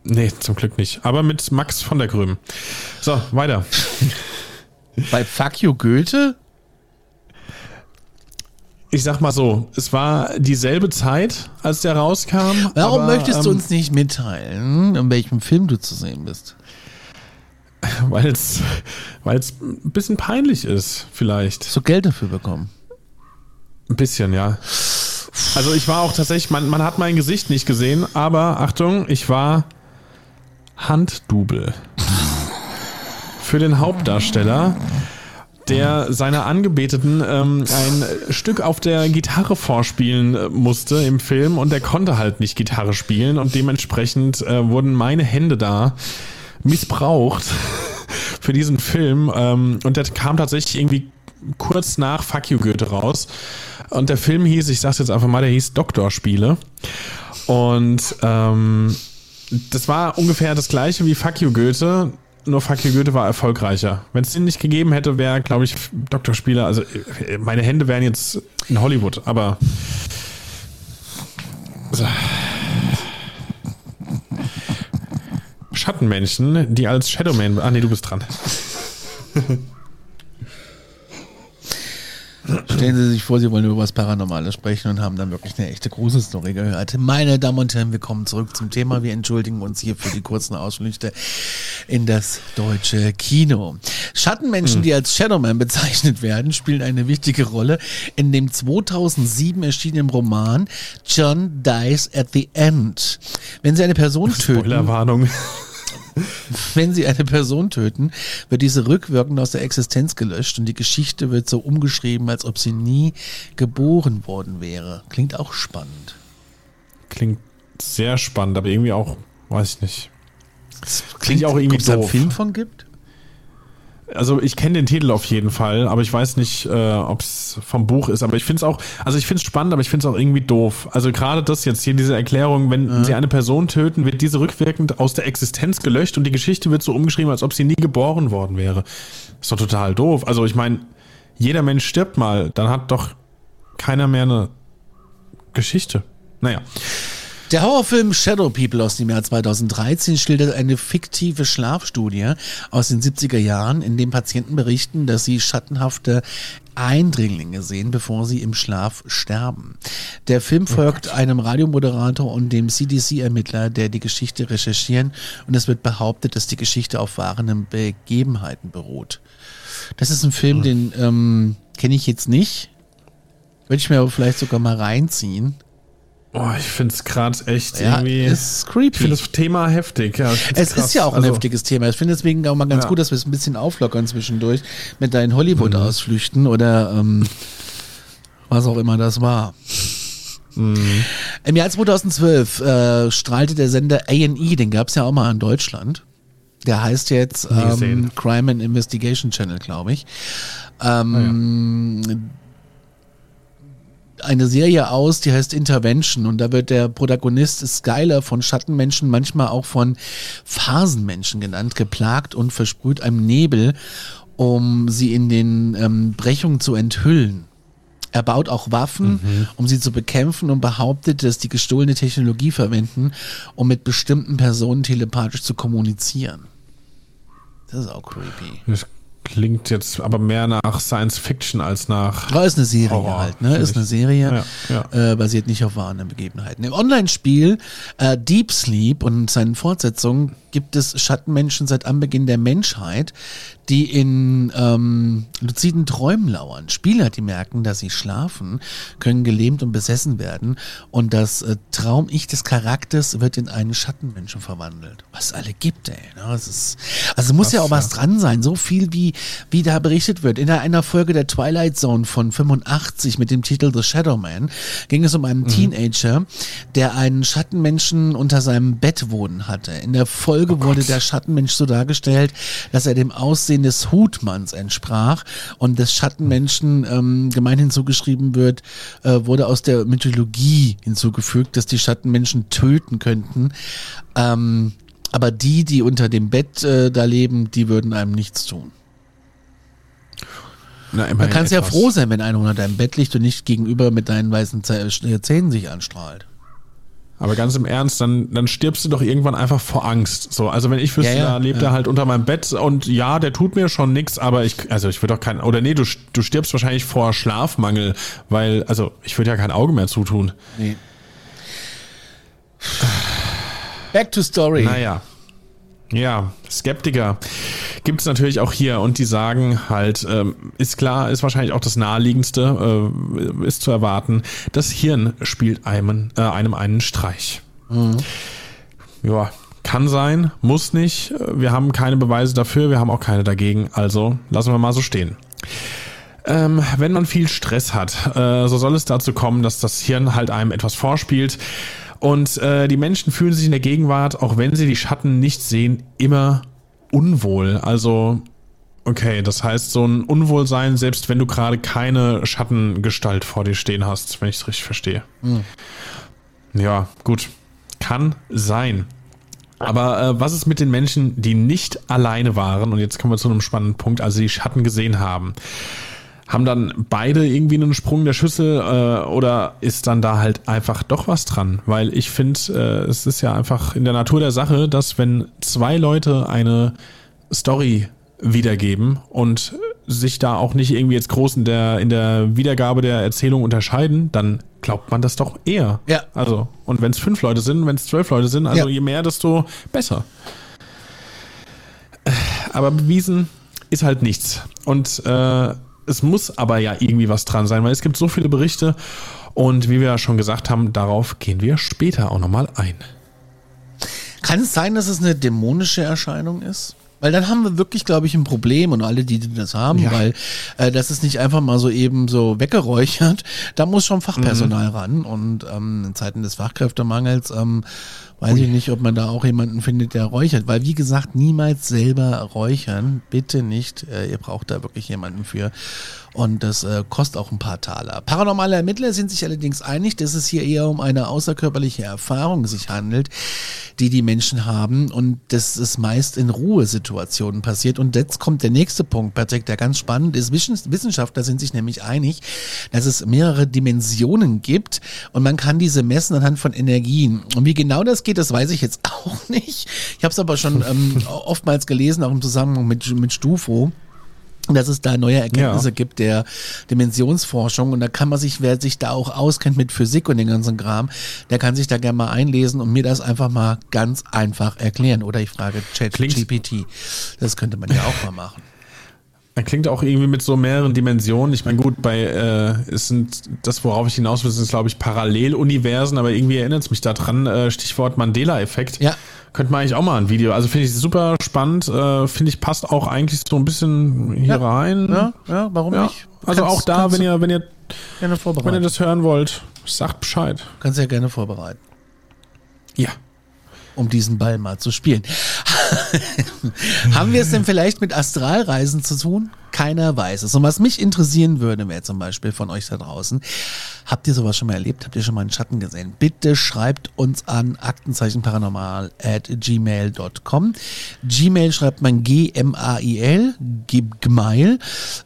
Nee, zum Glück nicht. Aber mit Max von der Grüm. So, weiter. Bei Fuck You Goethe? ich sag mal so, es war dieselbe Zeit, als der rauskam. Warum aber, möchtest du ähm, uns nicht mitteilen, in welchem Film du zu sehen bist? Weil es weil es ein bisschen peinlich ist, vielleicht. So Geld dafür bekommen. Ein bisschen, ja. Also ich war auch tatsächlich, man, man hat mein Gesicht nicht gesehen, aber Achtung, ich war Handdubel. Für den Hauptdarsteller, der seiner Angebeteten ähm, ein Stück auf der Gitarre vorspielen äh, musste im Film und der konnte halt nicht Gitarre spielen und dementsprechend äh, wurden meine Hände da missbraucht für diesen Film ähm, und der kam tatsächlich irgendwie kurz nach Fuck You Goethe raus. Und der Film hieß, ich sag's jetzt einfach mal, der hieß Doktorspiele und ähm, das war ungefähr das gleiche wie Fuck You Goethe, nur You Goethe war erfolgreicher. Wenn es den nicht gegeben hätte, wäre, glaube ich, Doktorspieler, also äh, meine Hände wären jetzt in Hollywood, aber so. Schattenmenschen, die als Shadowman. Ah, nee, du bist dran. Stellen Sie sich vor, Sie wollen über was Paranormales sprechen und haben dann wirklich eine echte Gruselstory gehört. Meine Damen und Herren, wir kommen zurück zum Thema. Wir entschuldigen uns hier für die kurzen Ausflüchte in das deutsche Kino. Schattenmenschen, die als Shadowman bezeichnet werden, spielen eine wichtige Rolle in dem 2007 erschienenen Roman John Dies at the End. Wenn Sie eine Person töten, Spoilerwarnung. wenn sie eine Person töten, wird diese rückwirkend aus der Existenz gelöscht und die Geschichte wird so umgeschrieben, als ob sie nie geboren worden wäre. Klingt auch spannend. Klingt sehr spannend, aber irgendwie auch, weiß ich nicht. Klingt auch irgendwie ob es da einen doof. Film von gibt? Also ich kenne den Titel auf jeden Fall, aber ich weiß nicht, äh, ob es vom Buch ist. Aber ich finde es auch, also ich finde es spannend, aber ich finde es auch irgendwie doof. Also gerade das jetzt hier, diese Erklärung, wenn sie eine Person töten, wird diese rückwirkend aus der Existenz gelöscht und die Geschichte wird so umgeschrieben, als ob sie nie geboren worden wäre. Ist doch total doof. Also ich meine, jeder Mensch stirbt mal, dann hat doch keiner mehr eine Geschichte. Naja. Der Horrorfilm Shadow People aus dem Jahr 2013 schildert eine fiktive Schlafstudie aus den 70er Jahren, in dem Patienten berichten, dass sie schattenhafte Eindringlinge sehen, bevor sie im Schlaf sterben. Der Film folgt einem Radiomoderator und dem CDC-Ermittler, der die Geschichte recherchieren und es wird behauptet, dass die Geschichte auf wahren Begebenheiten beruht. Das ist ein Film, den ähm, kenne ich jetzt nicht. Würde ich mir aber vielleicht sogar mal reinziehen. Oh, ich finde es gerade echt Ja, irgendwie. ist ich creepy. finde das Thema heftig. Ja, ich Es krass. ist ja auch ein Also, heftiges Thema. Ich finde deswegen auch mal ganz Ja. gut, dass wir es ein bisschen auflockern zwischendurch mit deinen Hollywood-Ausflüchten oder ähm, was auch immer das war. Mhm. Im Jahr 2012 äh, strahlte der Sender A&E, den gab es ja auch mal in Deutschland. Der heißt jetzt ähm. Crime and Investigation Channel, glaube ich. Ähm, eine Serie aus, die heißt Intervention und da wird der Protagonist Skyler von Schattenmenschen, manchmal auch von Phasenmenschen genannt, geplagt und versprüht einem Nebel, um sie in den ähm, Brechungen zu enthüllen. Er baut auch Waffen, um sie zu bekämpfen und behauptet, dass die gestohlene Technologie verwenden, um mit bestimmten Personen telepathisch zu kommunizieren. Das ist auch creepy. Das klingt jetzt aber mehr nach Science Fiction als nach. Aber ist eine Serie Horror, halt, ne? Ist eine Serie, Ja, Äh, basiert nicht auf wahren Begebenheiten. Im Online-Spiel äh, Deep Sleep und seinen Fortsetzungen gibt es Schattenmenschen seit Anbeginn der Menschheit, die in ähm, luziden Träumen lauern. Spieler, die merken, dass sie schlafen, können gelähmt und besessen werden und das äh, Traum-Ich des Charakters wird in einen Schattenmenschen verwandelt. Was alle gibt, ey. Ne? Das ist, also muss ja auch was dran sein. So viel wie, wie da berichtet wird. In einer Folge der Twilight Zone von 85 mit dem Titel The Shadow Man ging es um einen Teenager, der einen Schattenmenschen unter seinem Bett wohnen hatte. In der Folge wurde der Schattenmensch so dargestellt, dass er dem Aussehen des Hutmanns entsprach und des Schattenmenschen ähm, gemeinhin zugeschrieben wird, äh, wurde aus der Mythologie hinzugefügt, dass die Schattenmenschen töten könnten. Ähm, aber die, die unter dem Bett äh, da leben, die würden einem nichts tun. Na, Man kann ja froh sein, wenn einer unter deinem Bett liegt und nicht gegenüber mit deinen weißen Zäh- Zähnen sich anstrahlt. Aber ganz im Ernst, dann, dann stirbst du doch irgendwann einfach vor Angst. So, also wenn ich wüsste, Ja, ja, da lebt ja. er halt unter meinem Bett und ja, der tut mir schon nix, aber ich, also ich würde doch kein, oder nee, du, du stirbst wahrscheinlich vor Schlafmangel, weil, also ich würde ja kein Auge mehr zutun. Nee. Back to story. Naja. Ja, Skeptiker gibt es natürlich auch hier und die sagen halt, ähm, ist klar, ist wahrscheinlich auch das naheliegendste, äh, ist zu erwarten, das Hirn spielt einem, äh, einem einen Streich. Ja, kann sein, muss nicht. Wir haben keine Beweise dafür, wir haben auch keine dagegen, also lassen wir mal so stehen. Ähm, wenn man viel Stress hat, äh, so soll es dazu kommen, dass das Hirn halt einem etwas vorspielt. Und äh, die Menschen fühlen sich in der Gegenwart, auch wenn sie die Schatten nicht sehen, immer unwohl. Also, okay, das heißt so ein Unwohlsein, selbst wenn du gerade keine Schattengestalt vor dir stehen hast, wenn ich es richtig verstehe. Ja, gut. Kann sein. Aber äh, was ist mit den Menschen, die nicht alleine waren? Und jetzt kommen wir zu einem spannenden Punkt, also die Schatten gesehen haben. Haben dann beide irgendwie einen Sprung der Schüssel äh, oder ist dann da halt einfach doch was dran? Weil ich finde, äh, es ist ja einfach in der Natur der Sache, dass wenn zwei Leute eine Story wiedergeben und sich da auch nicht irgendwie jetzt groß in der, in der Wiedergabe der Erzählung unterscheiden, dann glaubt man das doch eher. Ja. Also, und wenn es fünf Leute sind, wenn es zwölf Leute sind, also Ja. je mehr, desto besser. Aber bewiesen ist halt nichts. Und äh, es muss aber ja irgendwie was dran sein, weil es gibt so viele Berichte und wie wir ja schon gesagt haben, darauf gehen wir später auch nochmal ein. Kann es sein, dass es eine dämonische Erscheinung ist? Weil dann haben wir wirklich, glaube ich, ein Problem und alle, die das haben, Ja. weil äh, das ist nicht einfach mal so eben so weggeräuchert. Da muss schon Fachpersonal Mhm. ran und ähm, in Zeiten des Fachkräftemangels ähm, weiß ich nicht, ob man da auch jemanden findet, der räuchert. Weil wie gesagt, niemals selber räuchern, bitte nicht. Äh, ihr braucht da wirklich jemanden für. Und das äh, kostet auch ein paar Taler. Paranormale Ermittler sind sich allerdings einig, dass es hier eher um eine außerkörperliche Erfahrung sich handelt, die die Menschen haben und das ist meist in Ruhesituationen passiert. Und jetzt kommt der nächste Punkt, Patrick, der ganz spannend ist. Wissens- Wissenschaftler sind sich nämlich einig, dass es mehrere Dimensionen gibt und man kann diese messen anhand von Energien. Und wie genau das geht, das weiß ich jetzt auch nicht. Ich habe es aber schon ähm, oftmals gelesen, auch im Zusammenhang mit, mit Stufo dass es da neue Erkenntnisse Ja. gibt der Dimensionsforschung und da kann man sich, wer sich da auch auskennt mit Physik und den ganzen Kram, der kann sich da gerne mal einlesen und mir das einfach mal ganz einfach erklären. Oder ich frage ChatGPT. Das könnte man ja auch mal machen. Er klingt auch irgendwie mit so mehreren Dimensionen. Ich meine, gut, bei äh, es sind das, worauf ich hinaus will, sind, glaube ich, Paralleluniversen, aber irgendwie erinnert es mich daran. Äh, Stichwort Mandela-Effekt. Ja. Könnte man eigentlich auch mal ein Video. Also finde ich super spannend. Äh, finde ich passt auch eigentlich so ein bisschen hier Ja. rein. Ja, ja, warum Ja. nicht? Also Kannst- auch da, wenn ihr, wenn ihr, gerne wenn ihr das hören wollt, sagt Bescheid. Kannst ja gerne vorbereiten. Ja. Um diesen Ball mal zu spielen. Haben wir es denn vielleicht mit Astralreisen zu tun? Keiner weiß es. Und was mich interessieren würde, wäre zum Beispiel von euch da draußen, habt ihr sowas schon mal erlebt? Habt ihr schon mal einen Schatten gesehen? Bitte schreibt uns an aktenzeichenparanormal at gmail.com. Gmail schreibt man G-M-A-I-L, Gmail,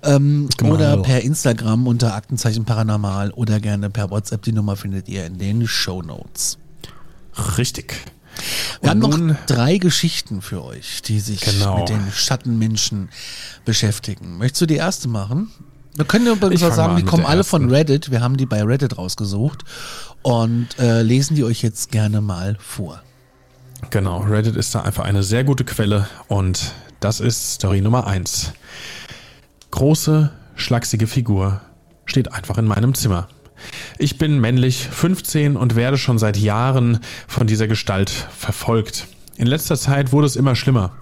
ähm, Gmail. oder per Instagram unter Aktenzeichen Paranormal oder gerne per WhatsApp. Die Nummer findet ihr in den Show Notes. Richtig. Wir haben noch drei Geschichten für euch, die sich Genau. mit den Schattenmenschen beschäftigen. Möchtest du die erste machen? Wir können übrigens auch sagen, die kommen alle von ersten. Reddit. Wir haben die bei Reddit rausgesucht und äh, lesen die euch jetzt gerne mal vor. Genau, Reddit ist da einfach eine sehr gute Quelle und das ist Story Nummer eins. Große, schlachsige Figur steht einfach in meinem Zimmer. Ich bin männlich, 15 und werde schon seit Jahren von dieser Gestalt verfolgt. In letzter Zeit wurde es immer schlimmer.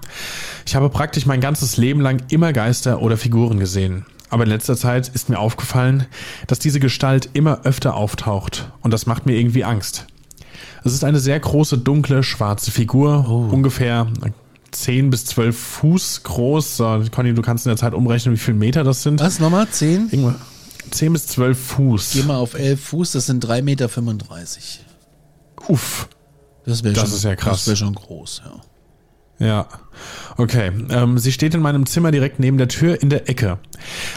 Ich habe praktisch mein ganzes Leben lang immer Geister oder Figuren gesehen. Aber in letzter Zeit ist mir aufgefallen, dass diese Gestalt immer öfter auftaucht und das macht mir irgendwie Angst. Es ist eine sehr große, dunkle, schwarze Figur, ungefähr 10 bis 12 Fuß groß. So, Conny, du kannst in der Zeit umrechnen, wie viele Meter das sind. Was nochmal? Zehn? Irgendwann 10 bis 12 Fuß. Geh mal auf elf Fuß, das sind 3,35 Meter. Uff. Das wäre Das schon, ist ja krass. Das wäre schon groß, ja. Ja. Okay. Ähm, sie steht in meinem Zimmer direkt neben der Tür in der Ecke.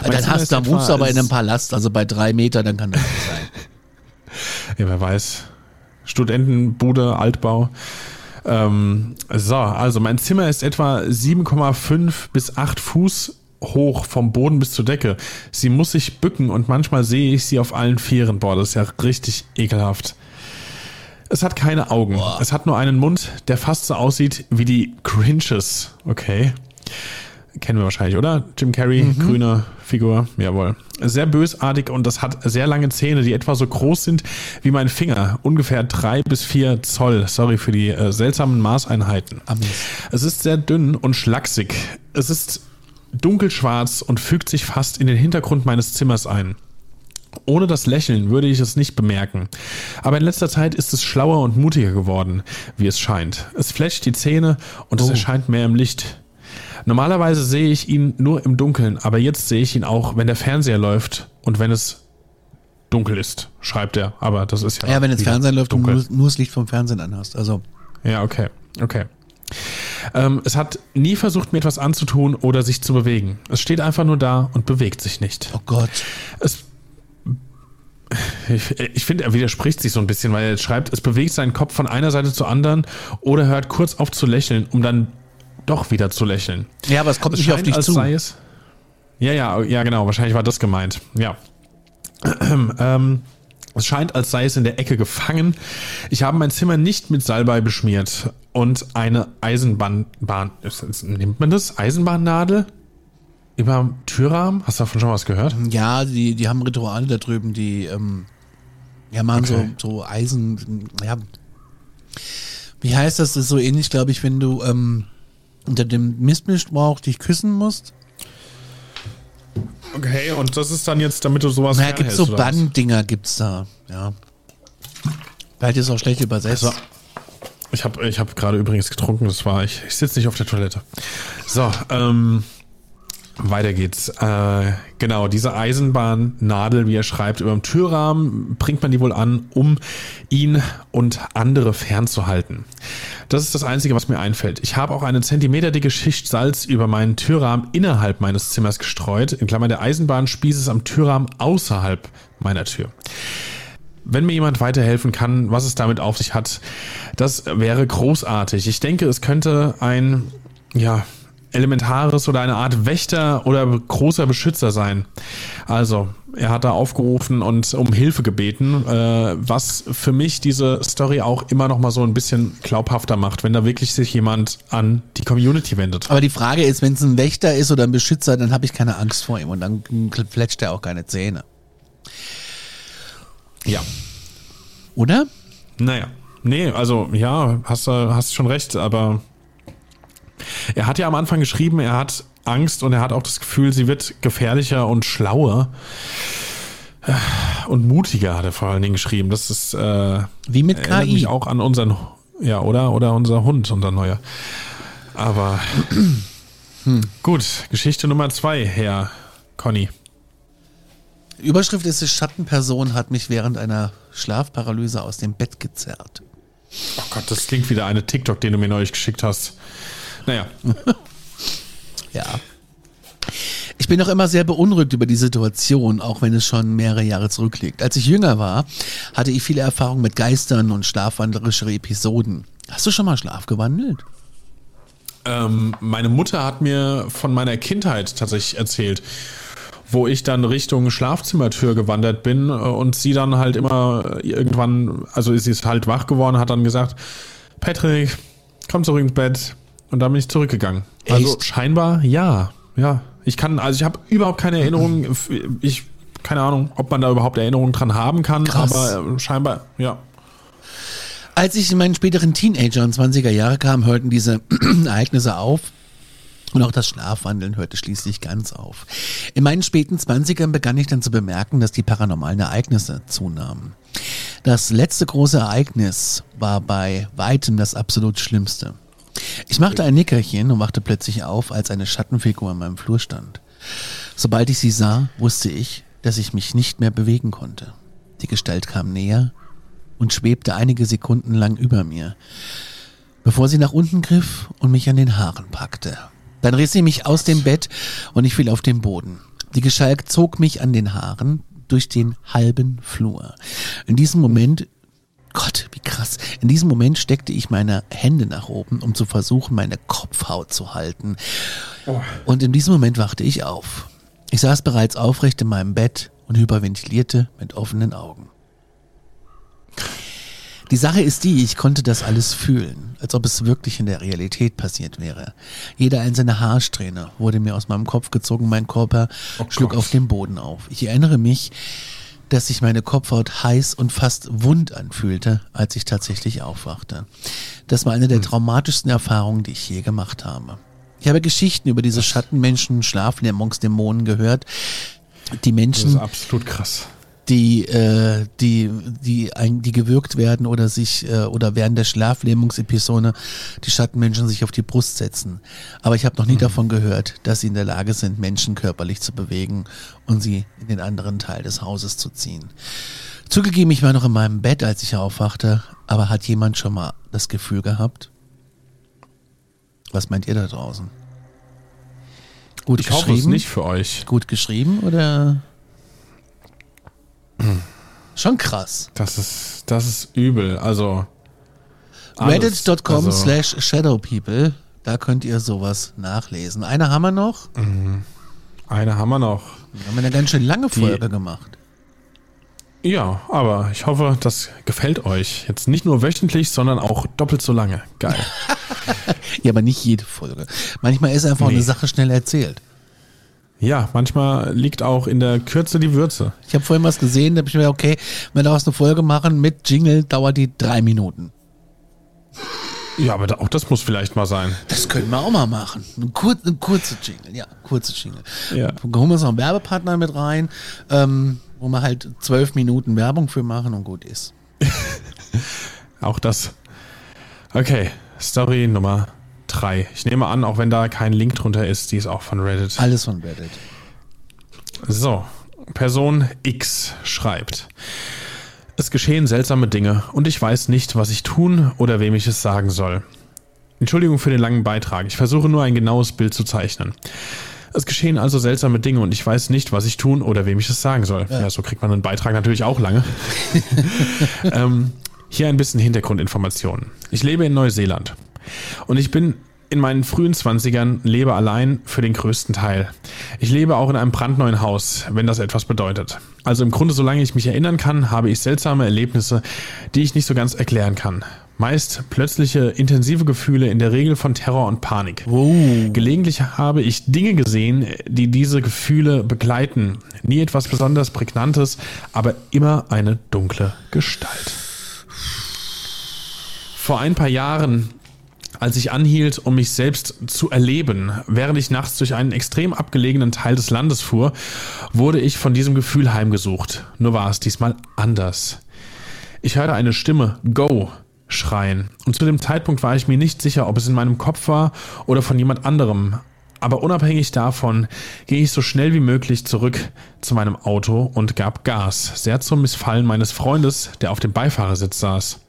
Mein dann Zimmer hast du, rufst du aber in einem Palast, also bei drei Meter, dann kann das nicht sein. Ja, wer weiß. Studentenbude, Altbau. Ähm, so, also mein Zimmer ist etwa 7,5 bis 8 Fuß hoch vom Boden bis zur Decke. Sie muss sich bücken und manchmal sehe ich sie auf allen Vieren. Boah, das ist ja richtig ekelhaft. Es hat keine Augen. Boah. Es hat nur einen Mund, der fast so aussieht wie die Grinches. Okay. Kennen wir wahrscheinlich, oder? Jim Carrey, mhm. grüne Figur. Jawohl. Sehr bösartig und das hat sehr lange Zähne, die etwa so groß sind wie mein Finger. Ungefähr drei bis vier Zoll. Sorry für die äh, seltsamen Maßeinheiten. Amis. Es ist sehr dünn und schlaksig. Es ist dunkelschwarz und fügt sich fast in den Hintergrund meines Zimmers ein. Ohne das Lächeln würde ich es nicht bemerken. Aber in letzter Zeit ist es schlauer und mutiger geworden, wie es scheint. Es flecht die Zähne und oh. es erscheint mehr im Licht. Normalerweise sehe ich ihn nur im Dunkeln, aber jetzt sehe ich ihn auch, wenn der Fernseher läuft und wenn es dunkel ist, schreibt er. Aber das ist ja. Ja, wenn jetzt Fernseher läuft dunkel. und nur, nur das Licht vom Fernsehen anhast. Also. Ja, okay. Okay. Ähm, es hat nie versucht, mir etwas anzutun oder sich zu bewegen. Es steht einfach nur da und bewegt sich nicht. Oh Gott. Es ich, ich finde, er widerspricht sich so ein bisschen, weil er schreibt, es bewegt seinen Kopf von einer Seite zur anderen oder hört kurz auf zu lächeln, um dann doch wieder zu lächeln. Ja, aber es kommt es nicht auf dich zu. Ja, ja, ja, genau. Wahrscheinlich war das gemeint. Ja. ähm, es scheint, als sei es in der Ecke gefangen. Ich habe mein Zimmer nicht mit Salbei beschmiert und eine Eisenbahn, Bahn, nimmt man das? Eisenbahnnadel? Über Türrahmen? Hast du davon schon was gehört? Ja, die, die haben Rituale da drüben, die ähm, ja machen okay. so, so Eisen, ja. Wie heißt das? Das ist so ähnlich, glaube ich, wenn du ähm, unter dem Mistmischbrauch dich küssen musst. Okay, und das ist dann jetzt, damit du sowas Ja, gibt so Banddinger gibt's da, ja. Vielleicht ist auch schlecht übersetzt. Also, ich habe ich hab gerade übrigens getrunken, das war ich. Ich sitze nicht auf der Toilette. So, ähm, weiter geht's. Äh, genau, diese Eisenbahnnadel, wie er schreibt, über dem Türrahmen bringt man die wohl an, um ihn und andere fernzuhalten. Das ist das Einzige, was mir einfällt. Ich habe auch eine zentimeterdicke Schicht Salz über meinen Türrahmen innerhalb meines Zimmers gestreut. In Klammern der Eisenbahnspieß ist am Türrahmen außerhalb meiner Tür. Wenn mir jemand weiterhelfen kann, was es damit auf sich hat, das wäre großartig. Ich denke, es könnte ein, ja, elementares oder eine Art Wächter oder großer Beschützer sein. Also, er hat da aufgerufen und um Hilfe gebeten, äh, was für mich diese Story auch immer noch mal so ein bisschen glaubhafter macht, wenn da wirklich sich jemand an die Community wendet. Aber die Frage ist, wenn es ein Wächter ist oder ein Beschützer, dann habe ich keine Angst vor ihm und dann fletscht er auch keine Zähne. Ja. Oder? Naja. Nee, also ja, hast du hast schon recht, aber er hat ja am Anfang geschrieben, er hat Angst und er hat auch das Gefühl, sie wird gefährlicher und schlauer. Und mutiger hat er vor allen Dingen geschrieben. Das ist äh, wie mit KI. Mich auch an unseren, ja, oder? Oder unser Hund, unser neuer. Aber hm. gut, Geschichte Nummer zwei, Herr Conny. Überschrift ist, die Schattenperson hat mich während einer Schlafparalyse aus dem Bett gezerrt. Oh Gott, das klingt wieder eine TikTok, den du mir neulich geschickt hast. Naja. ja. Ich bin auch immer sehr beunruhigt über die Situation, auch wenn es schon mehrere Jahre zurückliegt. Als ich jünger war, hatte ich viele Erfahrungen mit Geistern und schlafwandlerische Episoden. Hast du schon mal schlafgewandelt? Ähm, meine Mutter hat mir von meiner Kindheit tatsächlich erzählt, wo ich dann Richtung Schlafzimmertür gewandert bin und sie dann halt immer irgendwann, also sie ist halt wach geworden, hat dann gesagt, Patrick, komm zurück ins Bett, und dann bin ich zurückgegangen. Also Echt? Also scheinbar ja. Ja. Ich kann, also ich habe überhaupt keine Erinnerung. Ich, keine Ahnung, ob man da überhaupt Erinnerungen dran haben kann, Krass. aber äh, scheinbar, ja. Als ich in meinen späteren Teenager- und 20er Jahre kam, hörten diese Ereignisse auf. Und auch das Schlafwandeln hörte schließlich ganz auf. In meinen späten Zwanzigern begann ich dann zu bemerken, dass die paranormalen Ereignisse zunahmen. Das letzte große Ereignis war bei weitem das absolut Schlimmste. Ich machte ein Nickerchen und wachte plötzlich auf, als eine Schattenfigur in meinem Flur stand. Sobald ich sie sah, wusste ich, dass ich mich nicht mehr bewegen konnte. Die Gestalt kam näher und schwebte einige Sekunden lang über mir, bevor sie nach unten griff und mich an den Haaren packte. Dann riss sie mich aus dem Bett und ich fiel auf den Boden. Die Gestalt zog mich an den Haaren durch den halben Flur. In diesem Moment Gott, wie krass. In diesem Moment steckte ich meine Hände nach oben, um zu versuchen, meine Kopfhaut zu halten. Und in diesem Moment wachte ich auf. Ich saß bereits aufrecht in meinem Bett und hyperventilierte mit offenen Augen. Die Sache ist die, ich konnte das alles fühlen, als ob es wirklich in der Realität passiert wäre. Jede einzelne Haarsträhne wurde mir aus meinem Kopf gezogen, mein Körper schlug auf dem Boden auf. Ich erinnere mich, dass sich meine Kopfhaut heiß und fast wund anfühlte, als ich tatsächlich aufwachte. Das war eine der traumatischsten Erfahrungen, die ich je gemacht habe. Ich habe Geschichten über diese Schattenmenschen, Schlaflähmungsdämonen gehört. Die Das Menschen, ist absolut krass. Die, äh, die, die, ein, die gewürgt werden oder sich äh, oder während der Schlaflähmungsepisode die Schattenmenschen sich auf die Brust setzen. Aber ich habe noch nie davon gehört, dass sie in der Lage sind, Menschen körperlich zu bewegen und sie in den anderen Teil des Hauses zu ziehen. Zugegeben, ich war noch in meinem Bett, als ich aufwachte, aber hat jemand schon mal das Gefühl gehabt? Was meint ihr da draußen? Gut Ich hoffe geschrieben? es nicht für euch. Gut geschrieben oder? Schon krass. Das ist, das ist übel. Also. Reddit.com Also, slash shadowpeople. Da könnt ihr sowas nachlesen. Eine haben wir noch. Eine haben wir noch. Wir haben eine ganz schön lange Folge gemacht. Ja, aber ich hoffe, das gefällt euch. Jetzt nicht nur wöchentlich, sondern auch doppelt so lange. Geil. Ja, aber nicht jede Folge. Manchmal ist einfach Nee. eine Sache schnell erzählt. Ja, manchmal liegt auch in der Kürze die Würze. Ich habe vorhin was gesehen, da habe ich mir gedacht, okay, wenn wir daraus eine Folge machen mit Jingle, dauert die drei Minuten. Ja, aber auch das muss vielleicht mal sein. Das können wir auch mal machen. Eine, kur eine kurze Jingle, ja, kurze Jingle. Ja. Holen wir uns noch einen Werbepartner mit rein, ähm, wo wir halt zwölf Minuten Werbung für machen und gut ist. Auch das. Okay, Story Nummer drei. Ich nehme an, auch wenn da kein Link drunter ist, die ist auch von Reddit. Alles von Reddit. So, Person X schreibt. Es geschehen seltsame Dinge und ich weiß nicht, was ich tun oder wem ich es sagen soll. Entschuldigung für den langen Beitrag. Ich versuche nur ein genaues Bild zu zeichnen. Es geschehen also seltsame Dinge und ich weiß nicht, was ich tun oder wem ich es sagen soll. Ja, so kriegt man einen Beitrag natürlich auch lange. ähm, hier ein bisschen Hintergrundinformationen. Ich lebe in Neuseeland und ich bin in meinen frühen Zwanzigern, lebe allein für den größten Teil. Ich lebe auch in einem brandneuen Haus, wenn das etwas bedeutet. Also im Grunde, solange ich mich erinnern kann, habe ich seltsame Erlebnisse, die ich nicht so ganz erklären kann. Meist plötzliche, intensive Gefühle, in der Regel von Terror und Panik. Gelegentlich habe ich Dinge gesehen, die diese Gefühle begleiten. Nie etwas besonders Prägnantes, aber immer eine dunkle Gestalt. Vor ein paar Jahren, als ich anhielt, um mich selbst zu erleben, während ich nachts durch einen extrem abgelegenen Teil des Landes fuhr, wurde ich von diesem Gefühl heimgesucht. Nur war es diesmal anders. Ich hörte eine Stimme, Go, schreien. Und zu dem Zeitpunkt war ich mir nicht sicher, ob es in meinem Kopf war oder von jemand anderem. Aber unabhängig davon ging ich so schnell wie möglich zurück zu meinem Auto und gab Gas, sehr zum Missfallen meines Freundes, der auf dem Beifahrersitz saß.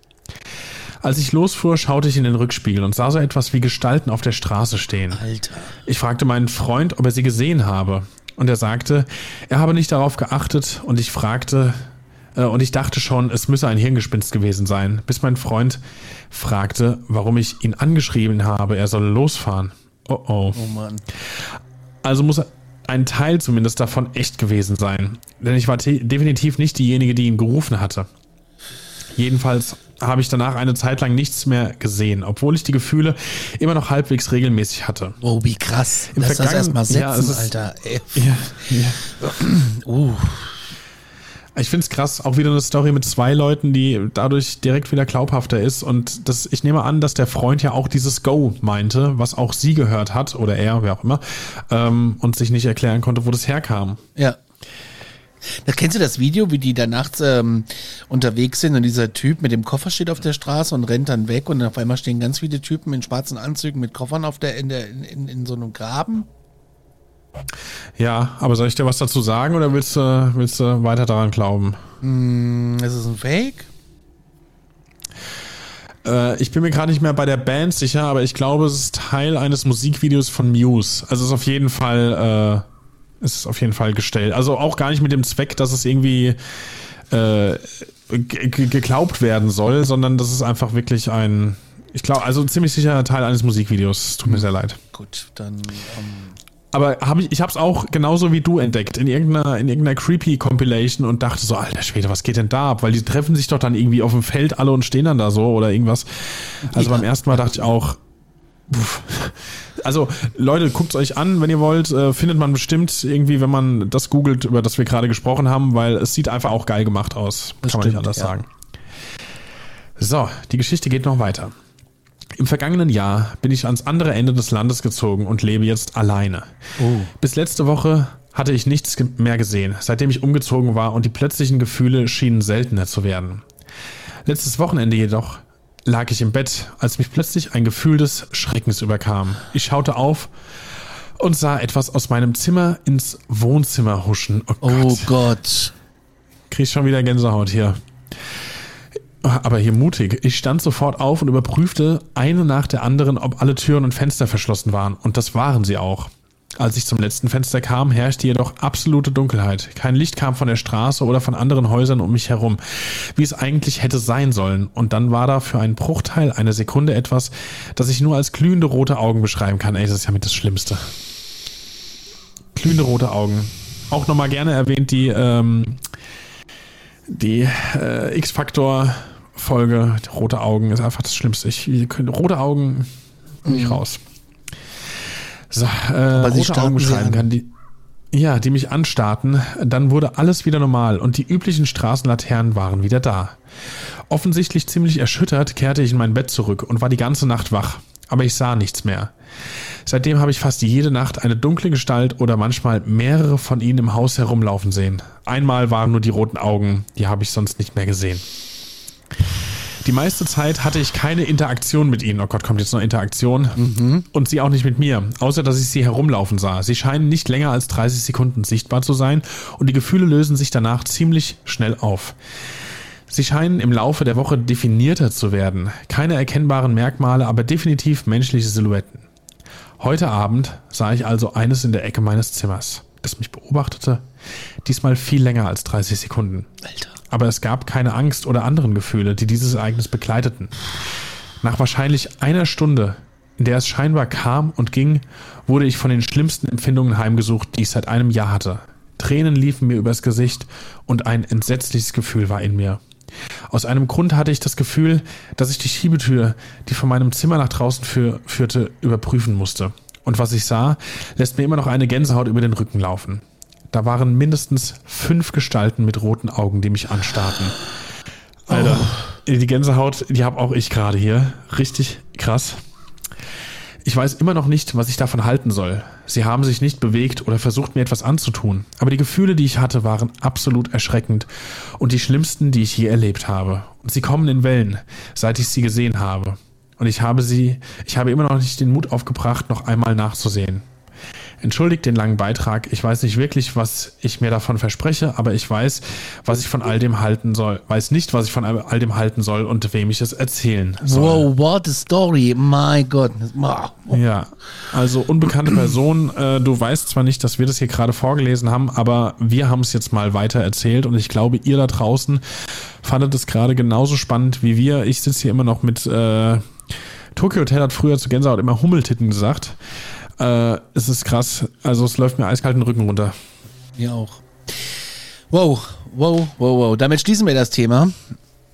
Als ich losfuhr, schaute ich in den Rückspiegel und sah so etwas wie Gestalten auf der Straße stehen. Alter. Ich fragte meinen Freund, ob er sie gesehen habe. Und er sagte, er habe nicht darauf geachtet und ich fragte, äh, und ich dachte schon, es müsse ein Hirngespinst gewesen sein, bis mein Freund fragte, warum ich ihn angeschrieben habe, er solle losfahren. Oh oh. Oh Mann. Also muss ein Teil zumindest davon echt gewesen sein. Denn ich war definitiv nicht diejenige, die ihn gerufen hatte. Jedenfalls habe ich danach eine Zeit lang nichts mehr gesehen, obwohl ich die Gefühle immer noch halbwegs regelmäßig hatte. Oh, wie krass. Im Lass das erstmal setzen, Ja, ist- Alter. Ey. Ja, ja. Uh, Ich finde es krass, auch wieder eine Story mit zwei Leuten, die dadurch direkt wieder glaubhafter ist. Und das, ich nehme an, dass der Freund ja auch dieses Go meinte, was auch sie gehört hat, oder er, wer auch immer, ähm, und sich nicht erklären konnte, wo das herkam. ja. Da kennst du das Video, wie die da nachts ähm, unterwegs sind und dieser Typ mit dem Koffer steht auf der Straße und rennt dann weg und auf einmal stehen ganz viele Typen in schwarzen Anzügen mit Koffern auf der in der in, in, in so einem Graben. Ja, aber soll ich dir was dazu sagen oder willst du, willst du weiter daran glauben? Das ist ein Fake. Äh, ich bin mir gerade nicht mehr bei der Band sicher, aber ich glaube, es ist Teil eines Musikvideos von Muse. Also es ist auf jeden Fall, es ist auf jeden Fall gestellt. Also auch gar nicht mit dem Zweck, dass es irgendwie äh, geglaubt werden soll, sondern das ist einfach wirklich ein, ich glaube, also ziemlich sicher Teil eines Musikvideos. Tut mir sehr leid. Gut, dann. Ähm aber hab ich, ich habe es auch genauso wie du entdeckt in irgendeiner, in irgendeiner creepy Compilation und dachte so, alter Schwede, was geht denn da ab? Weil die treffen sich doch dann irgendwie auf dem Feld alle und stehen dann da so oder irgendwas. Also ja. beim ersten Mal dachte ich auch. Also Leute, guckt euch an, wenn ihr wollt, äh, findet man bestimmt irgendwie, wenn man das googelt, über das wir gerade gesprochen haben, weil es sieht einfach auch geil gemacht aus. Das kann stimmt, man nicht anders ja. sagen. So, die Geschichte geht noch weiter. Im vergangenen Jahr bin ich ans andere Ende des Landes gezogen und lebe jetzt alleine. Oh. Bis letzte Woche hatte ich nichts mehr gesehen, seitdem ich umgezogen war und die plötzlichen Gefühle schienen seltener zu werden. Letztes Wochenende jedoch lag ich im Bett, als mich plötzlich ein Gefühl des Schreckens überkam. Ich schaute auf und sah etwas aus meinem Zimmer ins Wohnzimmer huschen. Oh Gott. Oh Gott. Krieg schon wieder Gänsehaut hier aber hier mutig. Ich stand sofort auf und überprüfte eine nach der anderen, ob alle Türen und Fenster verschlossen waren. Und das waren sie auch. Als ich zum letzten Fenster kam, herrschte jedoch absolute Dunkelheit. Kein Licht kam von der Straße oder von anderen Häusern um mich herum, wie es eigentlich hätte sein sollen. Und dann war da für einen Bruchteil einer Sekunde etwas, das ich nur als glühende rote Augen beschreiben kann. Ey, das ist ja mit das Schlimmste. Glühende rote Augen. Auch nochmal gerne erwähnt die, ähm, die äh, X-Faktor Folge, rote Augen ist einfach das Schlimmste. Ich, rote Augen nicht mhm. raus. So, äh, rote Augen beschreiben kann, die, ja, die mich anstarrten, dann wurde alles wieder normal und die üblichen Straßenlaternen waren wieder da. Offensichtlich ziemlich erschüttert kehrte ich in mein Bett zurück und war die ganze Nacht wach, aber ich sah nichts mehr. Seitdem habe ich fast jede Nacht eine dunkle Gestalt oder manchmal mehrere von ihnen im Haus herumlaufen sehen. Einmal waren nur die roten Augen, die habe ich sonst nicht mehr gesehen. Die meiste Zeit hatte ich keine Interaktion mit ihnen. Oh Gott, kommt jetzt noch Interaktion. Mhm. Und sie auch nicht mit mir, außer dass ich sie herumlaufen sah. Sie scheinen nicht länger als 30 Sekunden sichtbar zu sein und die Gefühle lösen sich danach ziemlich schnell auf. Sie scheinen im Laufe der Woche definierter zu werden. Keine erkennbaren Merkmale, aber definitiv menschliche Silhouetten. Heute Abend sah ich also eines in der Ecke meines Zimmers, das mich beobachtete. Diesmal viel länger als 30 Sekunden. Alter aber es gab keine Angst oder anderen Gefühle, die dieses Ereignis begleiteten. Nach wahrscheinlich einer Stunde, in der es scheinbar kam und ging, wurde ich von den schlimmsten Empfindungen heimgesucht, die ich seit einem Jahr hatte. Tränen liefen mir übers Gesicht und ein entsetzliches Gefühl war in mir. Aus einem Grund hatte ich das Gefühl, dass ich die Schiebetür, die von meinem Zimmer nach draußen für, führte, überprüfen musste. Und was ich sah, lässt mir immer noch eine Gänsehaut über den Rücken laufen. Da waren mindestens fünf Gestalten mit roten Augen, die mich anstarrten. Alter, oh. die Gänsehaut, die habe auch ich gerade hier. Richtig krass. Ich weiß immer noch nicht, was ich davon halten soll. Sie haben sich nicht bewegt oder versucht, mir etwas anzutun. Aber die Gefühle, die ich hatte, waren absolut erschreckend und die schlimmsten, die ich je erlebt habe. Und sie kommen in Wellen, seit ich sie gesehen habe. Und ich habe sie, ich habe immer noch nicht den Mut aufgebracht, noch einmal nachzusehen. Entschuldigt den langen Beitrag. Ich weiß nicht wirklich, was ich mir davon verspreche, aber ich weiß, was ich von all dem halten soll. Weiß nicht, was ich von all dem halten soll und wem ich es erzählen soll. Wow, what a story. My God. Ja, also unbekannte Person. Äh, du weißt zwar nicht, dass wir das hier gerade vorgelesen haben, aber wir haben es jetzt mal weiter erzählt und ich glaube, ihr da draußen fandet es gerade genauso spannend wie wir. Ich sitze hier immer noch mit äh, Tokyo Hotel hat früher zu Gänsehaut immer Hummeltitten gesagt. Äh, es ist krass. Also es läuft mir eiskalt den Rücken runter. Mir auch. Wow, wow, wow, wow. Damit schließen wir das Thema.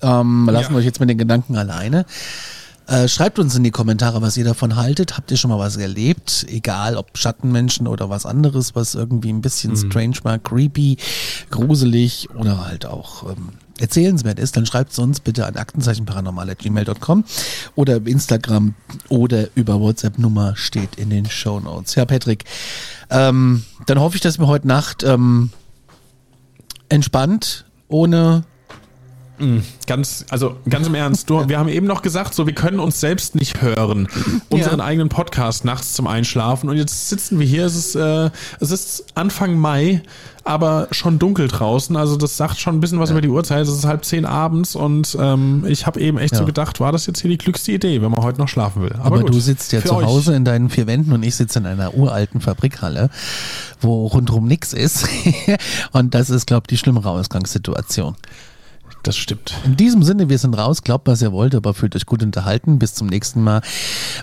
Ähm, lassen ja. euch jetzt mit den Gedanken alleine. Äh, schreibt uns in die Kommentare, was ihr davon haltet. Habt ihr schon mal was erlebt? Egal, ob Schattenmenschen oder was anderes, was irgendwie ein bisschen mhm. strange war, creepy, gruselig oder halt auch ähm, erzählenswert ist, dann schreibt es uns bitte an aktenzeichenparanormal.gmail.com oder Instagram oder über WhatsApp-Nummer steht in den Show Notes. Ja, Patrick, ähm, dann hoffe ich, dass wir heute Nacht ähm, entspannt, ohne Ganz, also ganz im Ernst, du, wir haben eben noch gesagt, so wir können uns selbst nicht hören, unseren Ja. eigenen Podcast nachts zum Einschlafen. Und jetzt sitzen wir hier. Es ist, äh, es ist Anfang Mai, aber schon dunkel draußen. Also das sagt schon ein bisschen was über die Uhrzeit. Es ist halb zehn abends und ähm, ich habe eben echt so Ja. gedacht, war das jetzt hier die klügste Idee, wenn man heute noch schlafen will. Aber, gut, du sitzt ja zu euch. Hause in deinen vier Wänden und ich sitze in einer uralten Fabrikhalle, wo rundherum nichts ist. und das ist, glaube ich, die schlimmere Ausgangssituation. Das stimmt. In diesem Sinne, wir sind raus. Glaubt, was ihr wollt, aber fühlt euch gut unterhalten. Bis zum nächsten Mal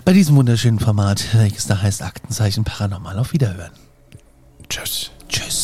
bei diesem wunderschönen Format, welches da heißt Aktenzeichen Paranormal. Auf Wiederhören. Tschüss. Tschüss.